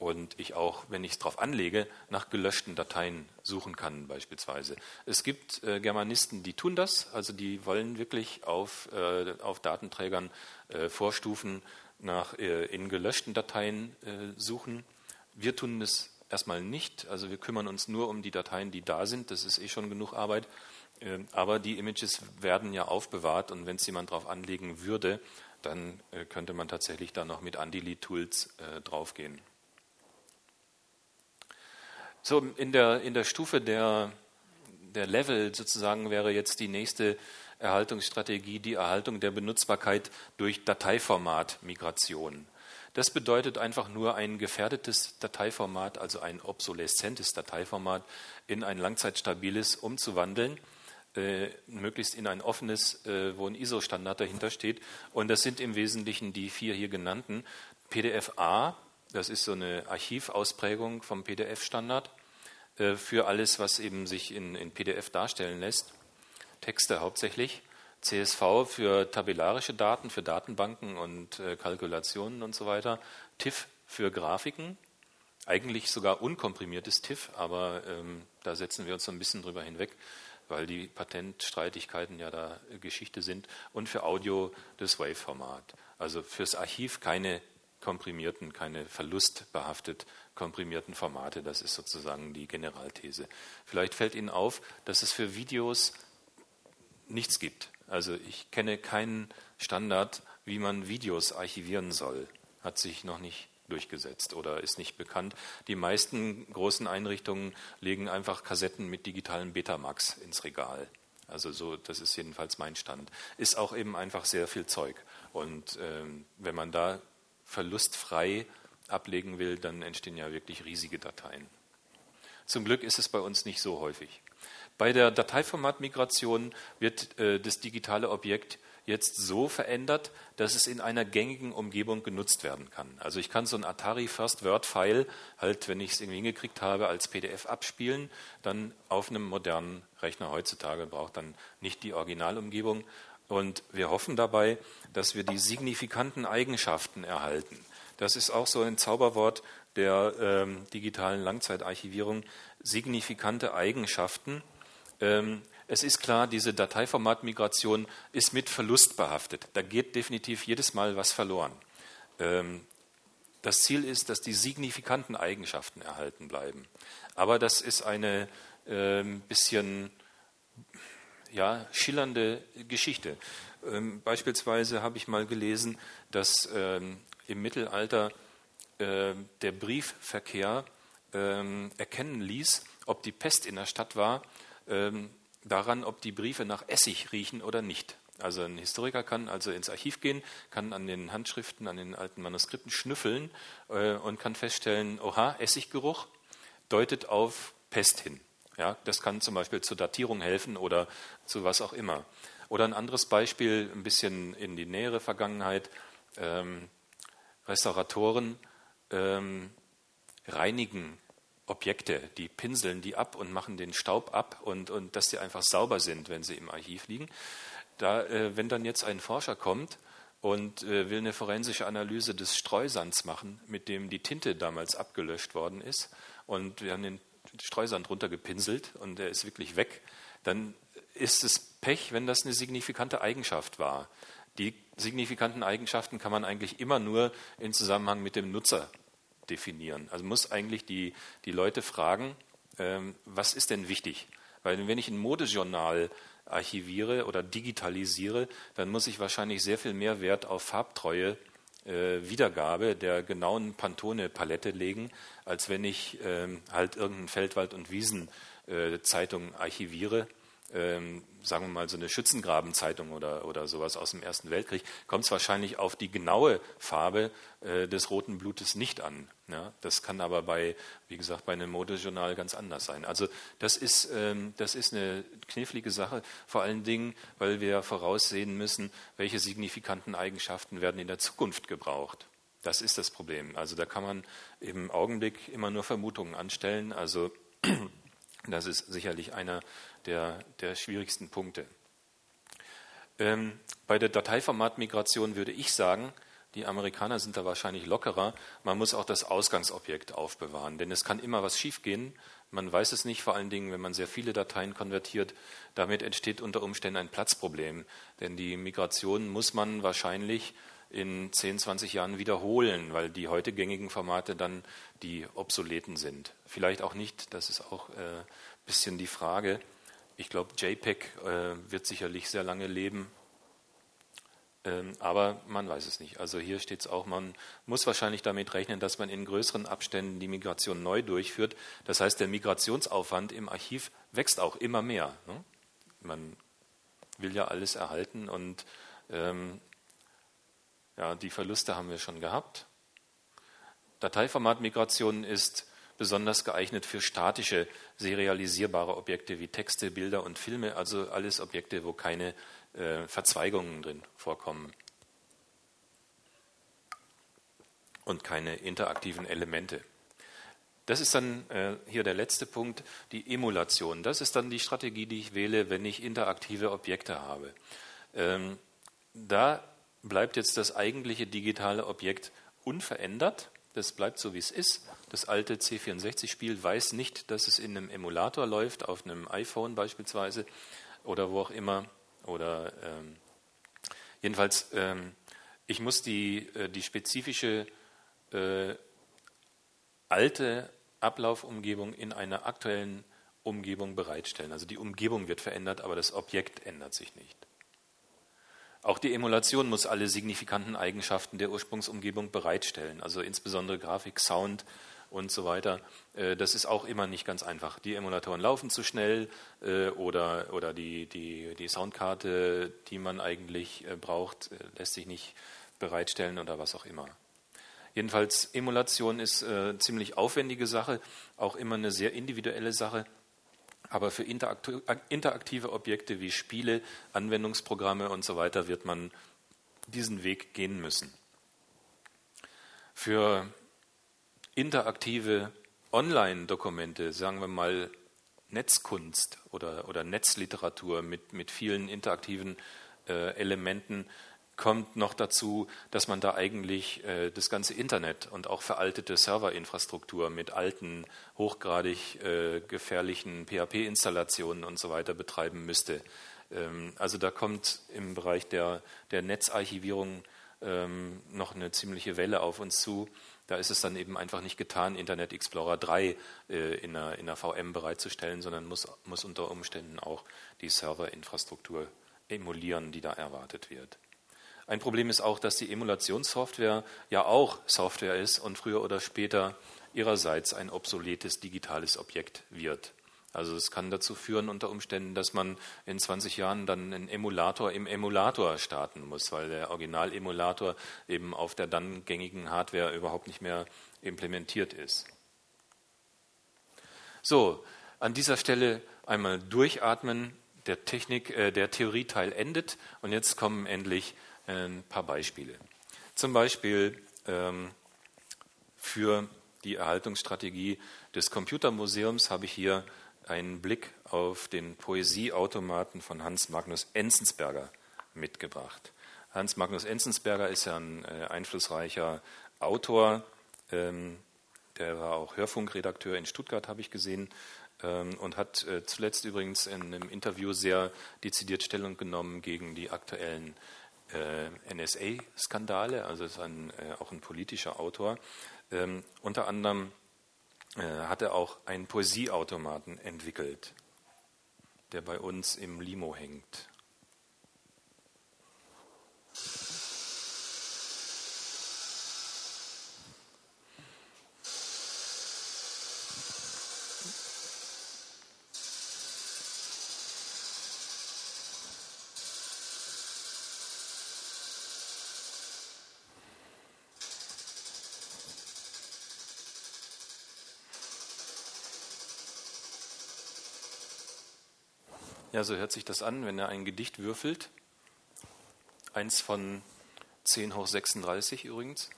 und ich auch, wenn ich es darauf anlege, nach gelöschten Dateien suchen kann beispielsweise. Es gibt äh, Germanisten, die tun das, also die wollen wirklich auf, äh, auf Datenträgern äh, Vorstufen nach äh, in gelöschten Dateien äh, suchen. Wir tun das erstmal nicht, also wir kümmern uns nur um die Dateien, die da sind, das ist eh schon genug Arbeit. Ähm, aber die Images werden ja aufbewahrt und wenn es jemand darauf anlegen würde, dann äh, könnte man tatsächlich da noch mit Andelete-Tools draufgehen. So, in der, in der Stufe der, der Level sozusagen wäre jetzt die nächste Erhaltungsstrategie die Erhaltung der Benutzbarkeit durch Dateiformat-Migration. Das bedeutet einfach nur ein gefährdetes Dateiformat, also ein obsoleszentes Dateiformat, in ein langzeitstabiles umzuwandeln, äh, möglichst in ein offenes, äh, wo ein ISO-Standard dahinter steht. Und das sind im Wesentlichen die vier hier genannten. PDF-A, das ist so eine Archivausprägung vom PDF-Standard äh, für alles, was eben sich in, in PDF darstellen lässt. Texte hauptsächlich. CSV für tabellarische Daten, für Datenbanken und äh, Kalkulationen und so weiter. TIFF für Grafiken. Eigentlich sogar unkomprimiertes TIFF, aber ähm, da setzen wir uns so ein bisschen drüber hinweg, weil die Patentstreitigkeiten ja da Geschichte sind. Und für Audio das Wave-Format. Also fürs Archiv keine komprimierten, keine verlustbehaftet komprimierten Formate. Das ist sozusagen die Generalthese. Vielleicht fällt Ihnen auf, dass es für Videos nichts gibt. Also ich kenne keinen Standard, wie man Videos archivieren soll. Hat sich noch nicht durchgesetzt oder ist nicht bekannt. Die meisten großen Einrichtungen legen einfach Kassetten mit digitalem Betamax ins Regal. Also so, das ist jedenfalls mein Stand. Ist auch eben einfach sehr viel Zeug. Und ähm, wenn man da verlustfrei ablegen will, dann entstehen ja wirklich riesige Dateien. Zum Glück ist es bei uns nicht so häufig. Bei der Dateiformatmigration wird äh, das digitale Objekt jetzt so verändert, dass es in einer gängigen Umgebung genutzt werden kann. Also ich kann so ein Atari First Word File halt, wenn ich es irgendwie hingekriegt habe, als PDF abspielen, dann auf einem modernen Rechner heutzutage braucht dann nicht die Originalumgebung. Und wir hoffen dabei, dass wir die signifikanten Eigenschaften erhalten. Das ist auch so ein Zauberwort der ähm, digitalen Langzeitarchivierung. Signifikante Eigenschaften. Ähm, es ist klar, diese Dateiformatmigration ist mit Verlust behaftet. Da geht definitiv jedes Mal was verloren. Ähm, das Ziel ist, dass die signifikanten Eigenschaften erhalten bleiben. Aber das ist eine äh, bisschen ja, schillernde Geschichte. Ähm, beispielsweise habe ich mal gelesen, dass ähm, im Mittelalter äh, der Briefverkehr ähm, erkennen ließ, ob die Pest in der Stadt war, ähm, daran, ob die Briefe nach Essig riechen oder nicht. Also ein Historiker kann also ins Archiv gehen, kann an den Handschriften, an den alten Manuskripten schnüffeln äh, und kann feststellen, oha, Essiggeruch deutet auf Pest hin. Ja, das kann zum Beispiel zur Datierung helfen oder zu was auch immer. Oder ein anderes Beispiel, ein bisschen in die nähere Vergangenheit. Ähm, Restauratoren ähm, reinigen Objekte, die pinseln die ab und machen den Staub ab und, und dass die einfach sauber sind, wenn sie im Archiv liegen. Da, äh, wenn dann jetzt ein Forscher kommt und äh, will eine forensische Analyse des Streusands machen, mit dem die Tinte damals abgelöscht worden ist, und wir haben den Streusand runtergepinselt und der ist wirklich weg, dann ist es Pech, wenn das eine signifikante Eigenschaft war. Die signifikanten Eigenschaften kann man eigentlich immer nur in Zusammenhang mit dem Nutzer definieren. Also muss eigentlich die, die Leute fragen, ähm, was ist denn wichtig? Weil wenn ich ein Modejournal archiviere oder digitalisiere, dann muss ich wahrscheinlich sehr viel mehr Wert auf Farbtreue Wiedergabe der genauen Pantone-Palette legen, als wenn ich ähm, halt irgendeine Feldwald- und Wiesenzeitung äh, archiviere ähm, sagen wir mal, so eine Schützengrabenzeitung oder, oder sowas aus dem Ersten Weltkrieg, kommt es wahrscheinlich auf die genaue Farbe äh, des roten Blutes nicht an. Ja? Das kann aber bei, wie gesagt, bei einem Modejournal ganz anders sein. Also das ist, ähm, das ist eine knifflige Sache, vor allen Dingen, weil wir voraussehen müssen, welche signifikanten Eigenschaften werden in der Zukunft gebraucht. Das ist das Problem. Also da kann man im Augenblick immer nur Vermutungen anstellen. Also das ist sicherlich einer der, der schwierigsten Punkte. Ähm, bei der Dateiformatmigration würde ich sagen, die Amerikaner sind da wahrscheinlich lockerer. Man muss auch das Ausgangsobjekt aufbewahren, denn es kann immer was schiefgehen. Man weiß es nicht, vor allen Dingen, wenn man sehr viele Dateien konvertiert. Damit entsteht unter Umständen ein Platzproblem, denn die Migration muss man wahrscheinlich in 10, 20 Jahren wiederholen, weil die heute gängigen Formate dann die obsoleten sind. Vielleicht auch nicht, das ist auch ein äh, bisschen die Frage. Ich glaube, JPEG äh, wird sicherlich sehr lange leben, ähm, aber man weiß es nicht. Also hier steht es auch, man muss wahrscheinlich damit rechnen, dass man in größeren Abständen die Migration neu durchführt. Das heißt, der Migrationsaufwand im Archiv wächst auch immer mehr. Ne? Man will ja alles erhalten und ähm, ja, die Verluste haben wir schon gehabt. Dateiformatmigration ist besonders geeignet für statische, serialisierbare Objekte wie Texte, Bilder und Filme, also alles Objekte, wo keine äh, Verzweigungen drin vorkommen und keine interaktiven Elemente. Das ist dann äh, hier der letzte Punkt, die Emulation. Das ist dann die Strategie, die ich wähle, wenn ich interaktive Objekte habe. Ähm, da bleibt jetzt das eigentliche digitale Objekt unverändert. Das bleibt so, wie es ist. Das alte C64-Spiel weiß nicht, dass es in einem Emulator läuft, auf einem iPhone beispielsweise oder wo auch immer. Oder ähm, jedenfalls, ähm, ich muss die, äh, die spezifische äh, alte Ablaufumgebung in einer aktuellen Umgebung bereitstellen. Also die Umgebung wird verändert, aber das Objekt ändert sich nicht. Auch die Emulation muss alle signifikanten Eigenschaften der Ursprungsumgebung bereitstellen, also insbesondere Grafik, Sound und so weiter. Äh, das ist auch immer nicht ganz einfach. Die Emulatoren laufen zu schnell äh, oder, oder die, die, die Soundkarte, die man eigentlich äh, braucht, lässt sich nicht bereitstellen oder was auch immer. Jedenfalls, Emulation ist eine ziemlich aufwendige Sache, auch immer eine sehr individuelle Sache. Aber für interaktive Objekte wie Spiele, Anwendungsprogramme und so weiter wird man diesen Weg gehen müssen. Für interaktive Online-Dokumente, sagen wir mal Netzkunst oder, oder Netzliteratur mit, mit vielen interaktiven äh, Elementen, kommt noch dazu, dass man da eigentlich äh, das ganze Internet und auch veraltete Serverinfrastruktur mit alten, hochgradig äh, gefährlichen PHP-Installationen und so weiter betreiben müsste. Ähm, also da kommt im Bereich der, der Netzarchivierung ähm, noch eine ziemliche Welle auf uns zu. Da ist es dann eben einfach nicht getan, Internet Explorer 3 äh, in, einer, in einer VM bereitzustellen, sondern muss, muss unter Umständen auch die Serverinfrastruktur emulieren, die da erwartet wird. Ein Problem ist auch, dass die Emulationssoftware ja auch Software ist und früher oder später ihrerseits ein obsoletes digitales Objekt wird. Also es kann dazu führen unter Umständen, dass man in 20 Jahren dann einen Emulator im Emulator starten muss, weil der Original-Emulator eben auf der dann gängigen Hardware überhaupt nicht mehr implementiert ist. So, an dieser Stelle einmal durchatmen. Der Technik, äh, der Theorieteil endet und jetzt kommen endlich ein paar Beispiele. Zum Beispiel ähm, für die Erhaltungsstrategie des Computermuseums habe ich hier einen Blick auf den Poesieautomaten von Hans Magnus Enzensberger mitgebracht. Hans Magnus Enzensberger ist ja ein äh, einflussreicher Autor. Ähm, der war auch Hörfunkredakteur in Stuttgart, habe ich gesehen, ähm, und hat äh, zuletzt übrigens in einem Interview sehr dezidiert Stellung genommen gegen die aktuellen NSA-Skandale. Also ist ein, äh, auch ein politischer Autor. Ähm, unter anderem äh, hat er auch einen Poesieautomaten entwickelt, der bei uns im Limo hängt. Ja, so hört sich das an, wenn er ein Gedicht würfelt. Eins von 10 hoch 36 übrigens.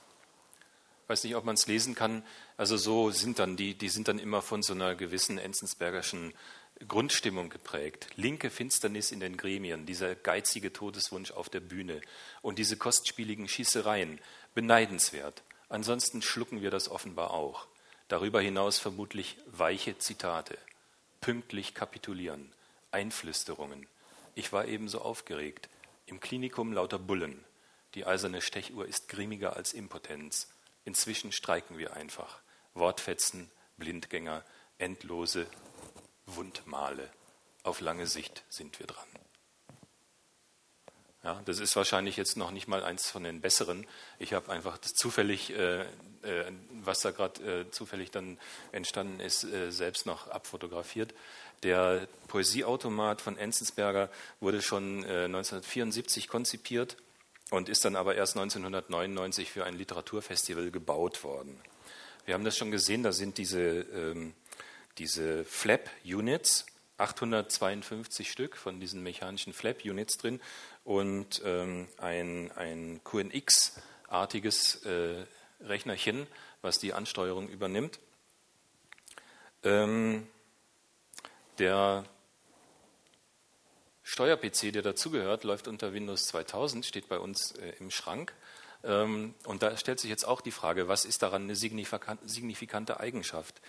Weiß nicht, ob man es lesen kann. Also so sind dann die, die sind dann immer von so einer gewissen Enzensbergerschen Grundstimmung geprägt. Linke Finsternis in den Gremien, dieser geizige Todeswunsch auf der Bühne und diese kostspieligen Schießereien, beneidenswert. Ansonsten schlucken wir das offenbar auch. Darüber hinaus vermutlich weiche Zitate. Pünktlich kapitulieren. Einflüsterungen. Ich war ebenso aufgeregt. Im Klinikum lauter Bullen. Die eiserne Stechuhr ist grimmiger als Impotenz. Inzwischen streiken wir einfach. Wortfetzen, Blindgänger, endlose Wundmale. Auf lange Sicht sind wir dran. Ja, das ist wahrscheinlich jetzt noch nicht mal eins von den besseren. Ich habe einfach zufällig, äh, äh, was da gerade äh, zufällig dann entstanden ist, äh, selbst noch abfotografiert. Der Poesieautomat von Enzensberger wurde schon 1974 äh, konzipiert und ist dann aber erst 1999 für ein Literaturfestival gebaut worden. Wir haben das schon gesehen, da sind diese, ähm, diese Flap-Units, 852 Stück von diesen mechanischen Flap-Units drin und ähm, ein, ein QNX-artiges äh, Rechnerchen, was die Ansteuerung übernimmt. Ähm, der Steuer-PC, der dazugehört, läuft unter Windows 2000, steht bei uns äh, im Schrank. Ähm, und da stellt sich jetzt auch die Frage, was ist daran eine signifikante Eigenschaft?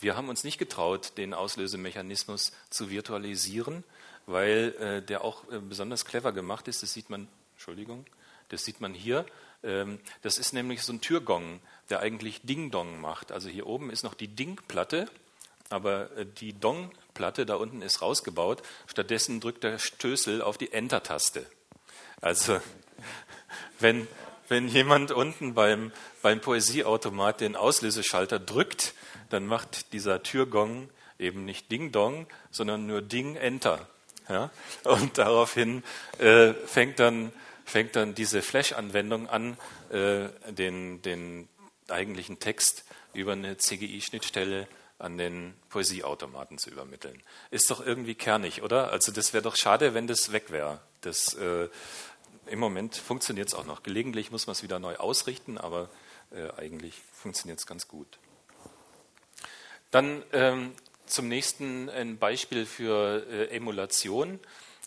Wir haben uns nicht getraut, den Auslösemechanismus zu virtualisieren, weil äh, der auch äh, besonders clever gemacht ist. Das sieht man, Entschuldigung, das sieht man hier. Ähm, das ist nämlich so ein Türgong, der eigentlich Ding-Dong macht. Also hier oben ist noch die Ding-Platte, aber äh, die Dong-Platte da unten ist rausgebaut. Stattdessen drückt der Stößel auf die Enter-Taste. Also wenn, wenn jemand unten beim, beim Poesieautomat den Auslöseschalter drückt, dann macht dieser Türgong eben nicht Ding-Dong, sondern nur Ding-Enter. Ja? Und daraufhin äh, fängt, dann, fängt dann diese Flash-Anwendung an, äh, den, den eigentlichen Text über eine CGI-Schnittstelle an den Poesieautomaten zu übermitteln. Ist doch irgendwie kernig, oder? Also das wäre doch schade, wenn das weg wäre. Äh, Im Moment funktioniert es auch noch. Gelegentlich muss man es wieder neu ausrichten, aber äh, eigentlich funktioniert es ganz gut. Dann ähm, zum nächsten ein Beispiel für äh, Emulation.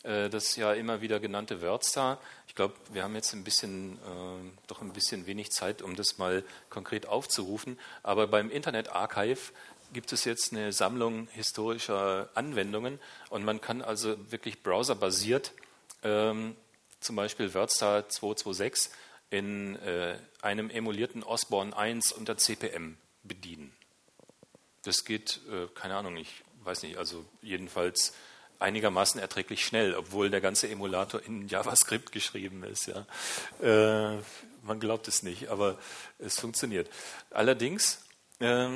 Äh, das ja immer wieder genannte WordStar. Ich glaube, wir haben jetzt ein bisschen, äh, doch ein bisschen wenig Zeit, um das mal konkret aufzurufen. Aber beim Internet Archive gibt es jetzt eine Sammlung historischer Anwendungen und man kann also wirklich browserbasiert, ähm, zum Beispiel WordStar 226, in äh, einem emulierten Osborne 1 unter CPM bedienen. Das geht, äh, keine Ahnung, ich weiß nicht, also jedenfalls einigermaßen erträglich schnell, obwohl der ganze Emulator in JavaScript geschrieben ist. Ja. Äh, man glaubt es nicht, aber es funktioniert. Allerdings, äh,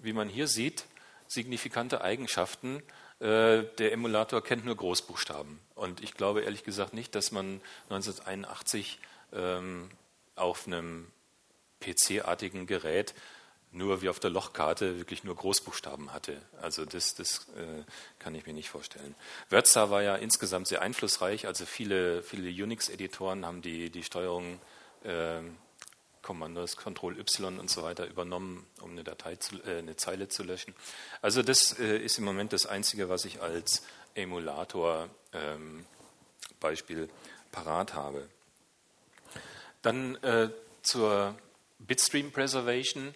wie man hier sieht, signifikante Eigenschaften. Äh, der Emulator kennt nur Großbuchstaben. Und ich glaube ehrlich gesagt nicht, dass man 1981 ähm, auf einem PC-artigen Gerät nur wie auf der Lochkarte wirklich nur Großbuchstaben hatte. Also das, das äh, kann ich mir nicht vorstellen. WordStar war ja insgesamt sehr einflussreich. Also viele, viele Unix-Editoren haben die, die Steuerung äh, Kommandos Ctrl Y und so weiter übernommen, um eine Datei zu, äh, eine Zeile zu löschen. Also das äh, ist im Moment das Einzige, was ich als Emulator ähm, Beispiel parat habe. Dann äh, zur Bitstream Preservation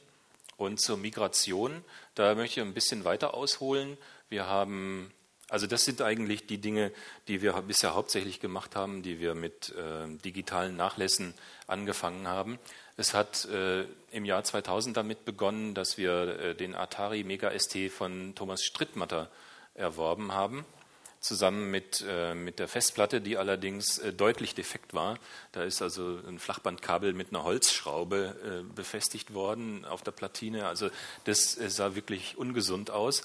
und zur Migration, da möchte ich ein bisschen weiter ausholen. Wir haben, also das sind eigentlich die Dinge, die wir bisher hauptsächlich gemacht haben, die wir mit äh, digitalen Nachlässen angefangen haben. Es hat äh, im Jahr 2000 damit begonnen, dass wir äh, den Atari Mega ST von Thomas Strittmatter erworben haben zusammen mit, äh, mit der Festplatte, die allerdings äh, deutlich defekt war. Da ist also ein Flachbandkabel mit einer Holzschraube äh, befestigt worden auf der Platine. Also das äh, sah wirklich ungesund aus.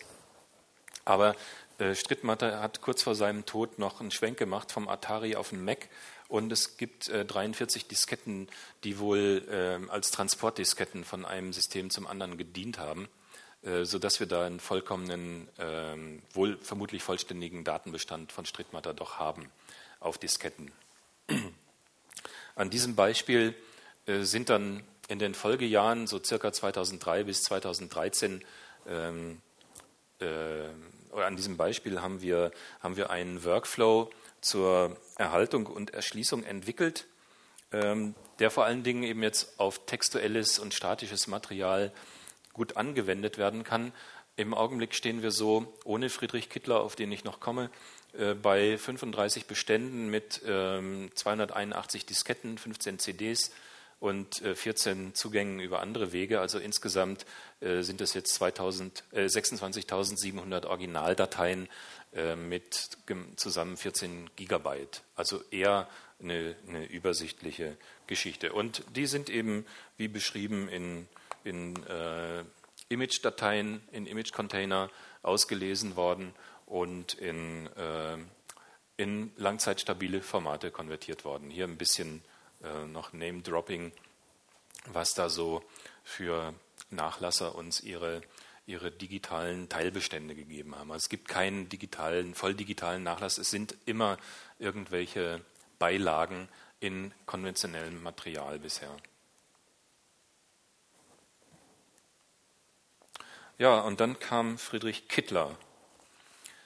Aber äh, Strittmatter hat kurz vor seinem Tod noch einen Schwenk gemacht vom Atari auf den Mac. Und es gibt 43 äh, Disketten, die wohl als Transportdisketten von einem System zum anderen gedient haben. Äh, sodass wir da einen vollkommenen, ähm, wohl vermutlich vollständigen Datenbestand von Strittmatter doch haben auf Disketten. An diesem Beispiel äh, sind dann in den Folgejahren, so circa 2003 bis 2013, ähm, äh, oder an diesem Beispiel haben wir, haben wir einen Workflow zur Erhaltung und Erschließung entwickelt, ähm, der vor allen Dingen eben jetzt auf textuelles und statisches Material gut angewendet werden kann. Im Augenblick stehen wir so, ohne Friedrich Kittler, auf den ich noch komme, äh, bei 35 Beständen mit 281 ähm, Disketten, 15 CDs und 14 äh, Zugängen über andere Wege. Also insgesamt äh, sind es jetzt 26.700 Originaldateien mit zusammen 14 Gigabyte. Also eher eine, eine übersichtliche Geschichte. Und die sind eben, wie beschrieben, in in äh, Image-Dateien, in Image-Container ausgelesen worden und in, äh, in langzeitstabile Formate konvertiert worden. Hier ein bisschen äh, noch Name-Dropping, was da so für Nachlasser uns ihre, ihre digitalen Teilbestände gegeben haben. Also es gibt keinen digitalen, volldigitalen Nachlass, es sind immer irgendwelche Beilagen in konventionellem Material bisher. Ja, und dann kam Friedrich Kittler.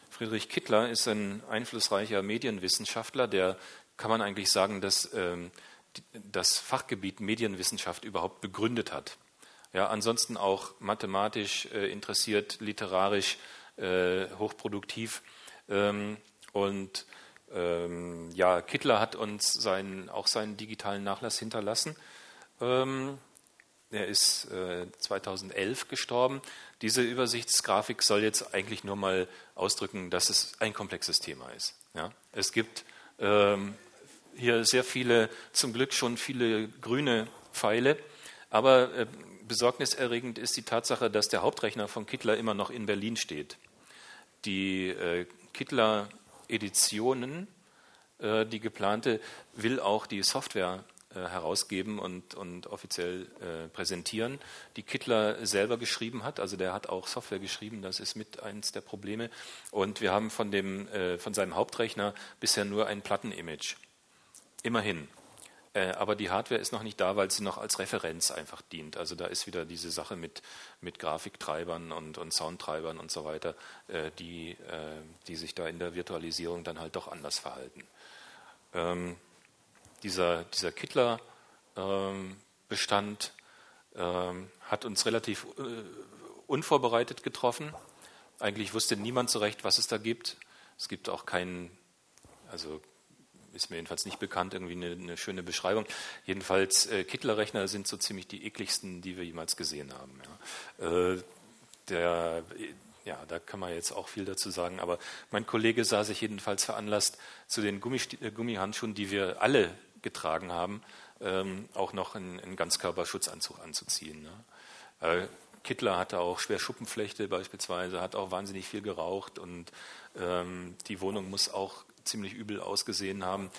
Friedrich Kittler ist ein einflussreicher Medienwissenschaftler, der kann man eigentlich sagen, dass ähm, das Fachgebiet Medienwissenschaft überhaupt begründet hat. Ja, ansonsten auch mathematisch äh, interessiert, literarisch äh, hochproduktiv. Ähm, und ähm, ja, Kittler hat uns seinen, auch seinen digitalen Nachlass hinterlassen. Ähm, er ist äh, 2011 gestorben. Diese Übersichtsgrafik soll jetzt eigentlich nur mal ausdrücken, dass es ein komplexes Thema ist. Ja? Es gibt ähm, hier sehr viele, zum Glück schon viele grüne Pfeile, aber äh, besorgniserregend ist die Tatsache, dass der Hauptrechner von Kittler immer noch in Berlin steht. Die äh, Kittler-Editionen, äh, die geplante, will auch die Software äh, herausgeben und, und offiziell äh, präsentieren, die Kittler selber geschrieben hat. Also der hat auch Software geschrieben, das ist mit eins der Probleme. Und wir haben von, dem, äh, von seinem Hauptrechner bisher nur ein Plattenimage. Immerhin. Äh, aber die Hardware ist noch nicht da, weil sie noch als Referenz einfach dient. Also da ist wieder diese Sache mit, mit Grafiktreibern und, und Soundtreibern und so weiter, äh, die, die sich da in der Virtualisierung dann halt doch anders verhalten. Ähm, dieser, dieser Kittler-Bestand ähm, hat uns relativ äh, unvorbereitet getroffen. Eigentlich wusste niemand so recht, was es da gibt. Es gibt auch keinen, also ist mir jedenfalls nicht bekannt, irgendwie eine, eine schöne Beschreibung. Jedenfalls, äh, Kittler-Rechner sind so ziemlich die ekligsten, die wir jemals gesehen haben. Ja. Äh, der, ja, da kann man jetzt auch viel dazu sagen, aber mein Kollege sah sich jedenfalls veranlasst, zu den äh, Gummihandschuhen, die wir alle getragen haben, ähm, auch noch einen, einen Ganzkörperschutzanzug anzuziehen. Ne? Äh, Kittler hatte auch schwer Schuppenflechte beispielsweise, hat auch wahnsinnig viel geraucht und ähm, die Wohnung muss auch ziemlich übel ausgesehen haben.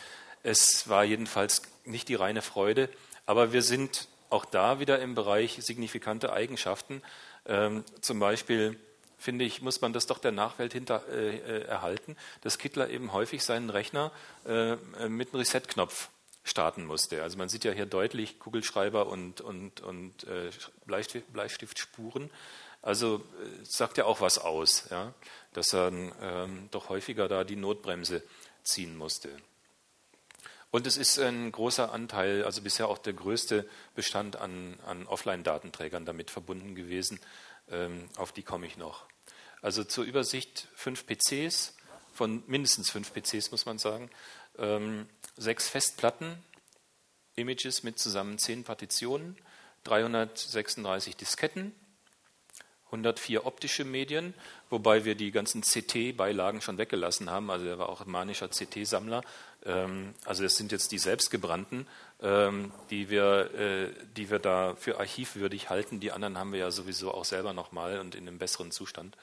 Es war jedenfalls nicht die reine Freude, aber wir sind auch da wieder im Bereich signifikante Eigenschaften. Ähm, zum Beispiel finde ich, muss man das doch der Nachwelt hinter, äh, äh erhalten, dass Kittler eben häufig seinen Rechner äh, mit einem Reset-Knopf starten musste. Also man sieht ja hier deutlich Kugelschreiber und, und, und äh, Bleistift, Bleistiftspuren. Also äh, sagt ja auch was aus, ja, dass er ähm, doch häufiger da die Notbremse ziehen musste. Und es ist ein großer Anteil, also bisher auch der größte Bestand an, an Offline-Datenträgern damit verbunden gewesen. Ähm, auf die komme ich noch. Also zur Übersicht fünf PCs, von mindestens fünf PCs muss man sagen, ähm, sechs Festplatten, Images mit zusammen zehn Partitionen, 336 Disketten, 104 optische Medien, wobei wir die ganzen CT-Beilagen schon weggelassen haben. Also er war auch manischer CT-Sammler. Ähm, also das sind jetzt die selbstgebrannten, ähm, die wir, äh, die wir da für archivwürdig halten. Die anderen haben wir ja sowieso auch selber nochmal und in einem besseren Zustand.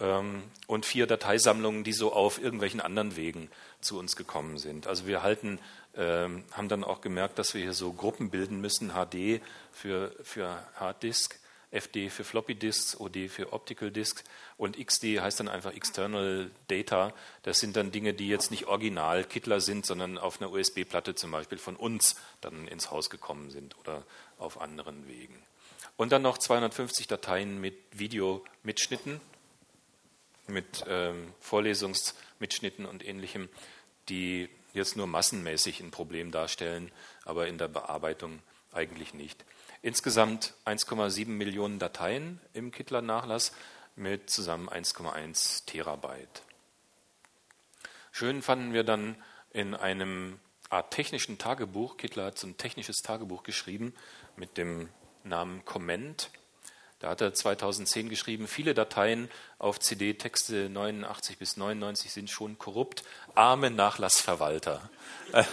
Ähm, und vier Dateisammlungen, die so auf irgendwelchen anderen Wegen zu uns gekommen sind. Also wir halten, ähm, haben dann auch gemerkt, dass wir hier so Gruppen bilden müssen, HD für, für Harddisk, FD für Floppy Disks, OD für Optical Disks und XD heißt dann einfach External Data. Das sind dann Dinge, die jetzt nicht original Kittler sind, sondern auf einer USB-Platte zum Beispiel von uns dann ins Haus gekommen sind oder auf anderen Wegen. Und dann noch 250 Dateien mit Videomitschnitten, mit ähm, Vorlesungsmitschnitten und ähnlichem, die jetzt nur massenmäßig ein Problem darstellen, aber in der Bearbeitung eigentlich nicht. Insgesamt 1,7 Millionen Dateien im Kittler-Nachlass mit zusammen 1,1 Terabyte. Schön fanden wir dann in einem Art technischen Tagebuch, Kittler hat so ein technisches Tagebuch geschrieben mit dem Namen Comment, da hat er 2010 geschrieben, viele Dateien auf CD, Texte 89 bis 99 sind schon korrupt. Arme Nachlassverwalter.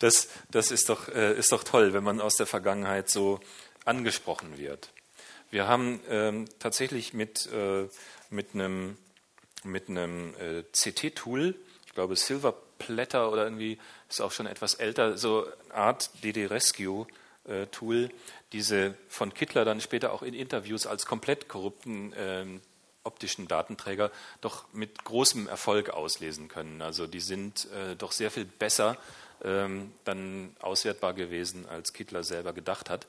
Das, das ist, doch, äh, ist doch toll, wenn man aus der Vergangenheit so angesprochen wird. Wir haben ähm, tatsächlich mit, äh, mit einem, mit einem äh, CT-Tool, ich glaube Silver Platter oder irgendwie, ist auch schon etwas älter, so eine Art DD-Rescue-Tool, diese von Kittler dann später auch in Interviews als komplett korrupten ähm, optischen Datenträger doch mit großem Erfolg auslesen können. Also die sind äh, doch sehr viel besser ähm, dann auswertbar gewesen, als Kittler selber gedacht hat.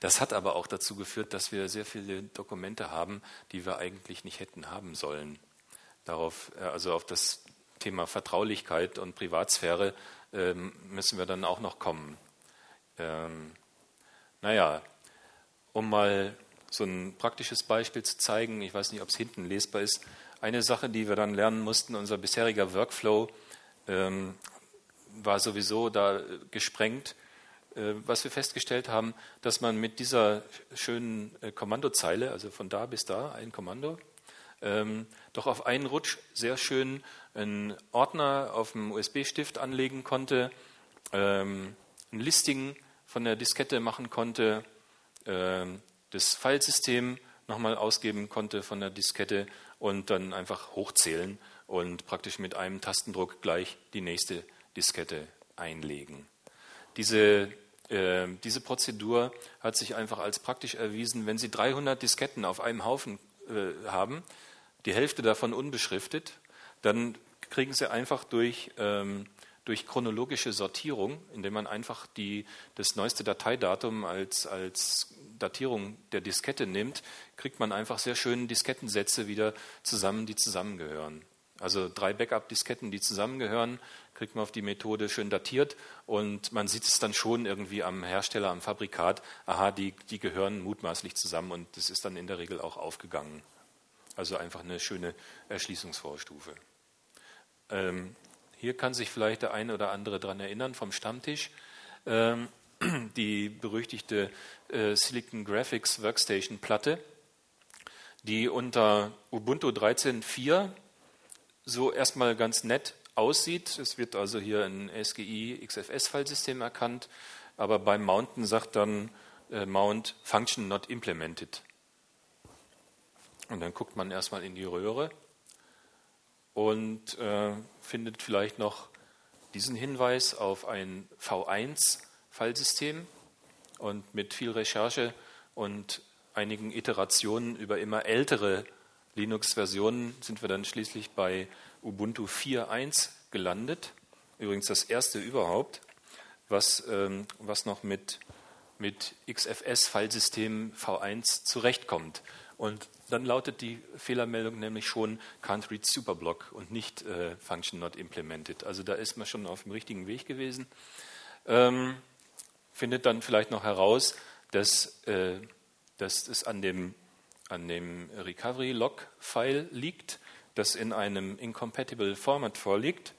Das hat aber auch dazu geführt, dass wir sehr viele Dokumente haben, die wir eigentlich nicht hätten haben sollen. Darauf, äh, also auf das Thema Vertraulichkeit und Privatsphäre ähm, müssen wir dann auch noch kommen. Ähm, naja, um mal so ein praktisches Beispiel zu zeigen, ich weiß nicht, ob es hinten lesbar ist, eine Sache, die wir dann lernen mussten, unser bisheriger Workflow ähm, war sowieso da gesprengt. Äh, was wir festgestellt haben, dass man mit dieser schönen äh, Kommandozeile, also von da bis da, ein Kommando, ähm, doch auf einen Rutsch sehr schön einen Ordner auf dem USB-Stift anlegen konnte, ähm, ein Listing von der Diskette machen konnte, äh, das Filesystem nochmal ausgeben konnte von der Diskette und dann einfach hochzählen und praktisch mit einem Tastendruck gleich die nächste Diskette einlegen. Diese, äh, diese Prozedur hat sich einfach als praktisch erwiesen, wenn Sie 300 Disketten auf einem Haufen äh, haben, die Hälfte davon unbeschriftet, dann kriegen Sie einfach durch ähm, durch chronologische Sortierung, indem man einfach die, das neueste Dateidatum als, als Datierung der Diskette nimmt, kriegt man einfach sehr schöne Diskettensätze wieder zusammen, die zusammengehören. Also drei Backup-Disketten, die zusammengehören, kriegt man auf die Methode schön datiert und man sieht es dann schon irgendwie am Hersteller, am Fabrikat, aha, die, die gehören mutmaßlich zusammen und das ist dann in der Regel auch aufgegangen. Also einfach eine schöne Erschließungsvorstufe. Ähm, hier kann sich vielleicht der eine oder andere daran erinnern vom Stammtisch. Ähm, die berüchtigte äh, Silicon Graphics Workstation Platte, die unter Ubuntu 13.4 so erstmal ganz nett aussieht. Es wird also hier ein SGI XFS-Filesystem erkannt, aber beim Mounten sagt dann äh, Mount Function not implemented. Und dann guckt man erstmal in die Röhre und äh, findet vielleicht noch diesen Hinweis auf ein V1-Fallsystem. Und mit viel Recherche und einigen Iterationen über immer ältere Linux-Versionen sind wir dann schließlich bei Ubuntu 4.1 gelandet. Übrigens das erste überhaupt, was, ähm, was noch mit, mit XFS-Fallsystem V1 zurechtkommt. Und dann lautet die Fehlermeldung nämlich schon Can't read Superblock und nicht äh, Function not implemented. Also da ist man schon auf dem richtigen Weg gewesen. Ähm, findet dann vielleicht noch heraus, dass, äh, dass es an dem, an dem Recovery-Log-File liegt, das in einem incompatible Format vorliegt.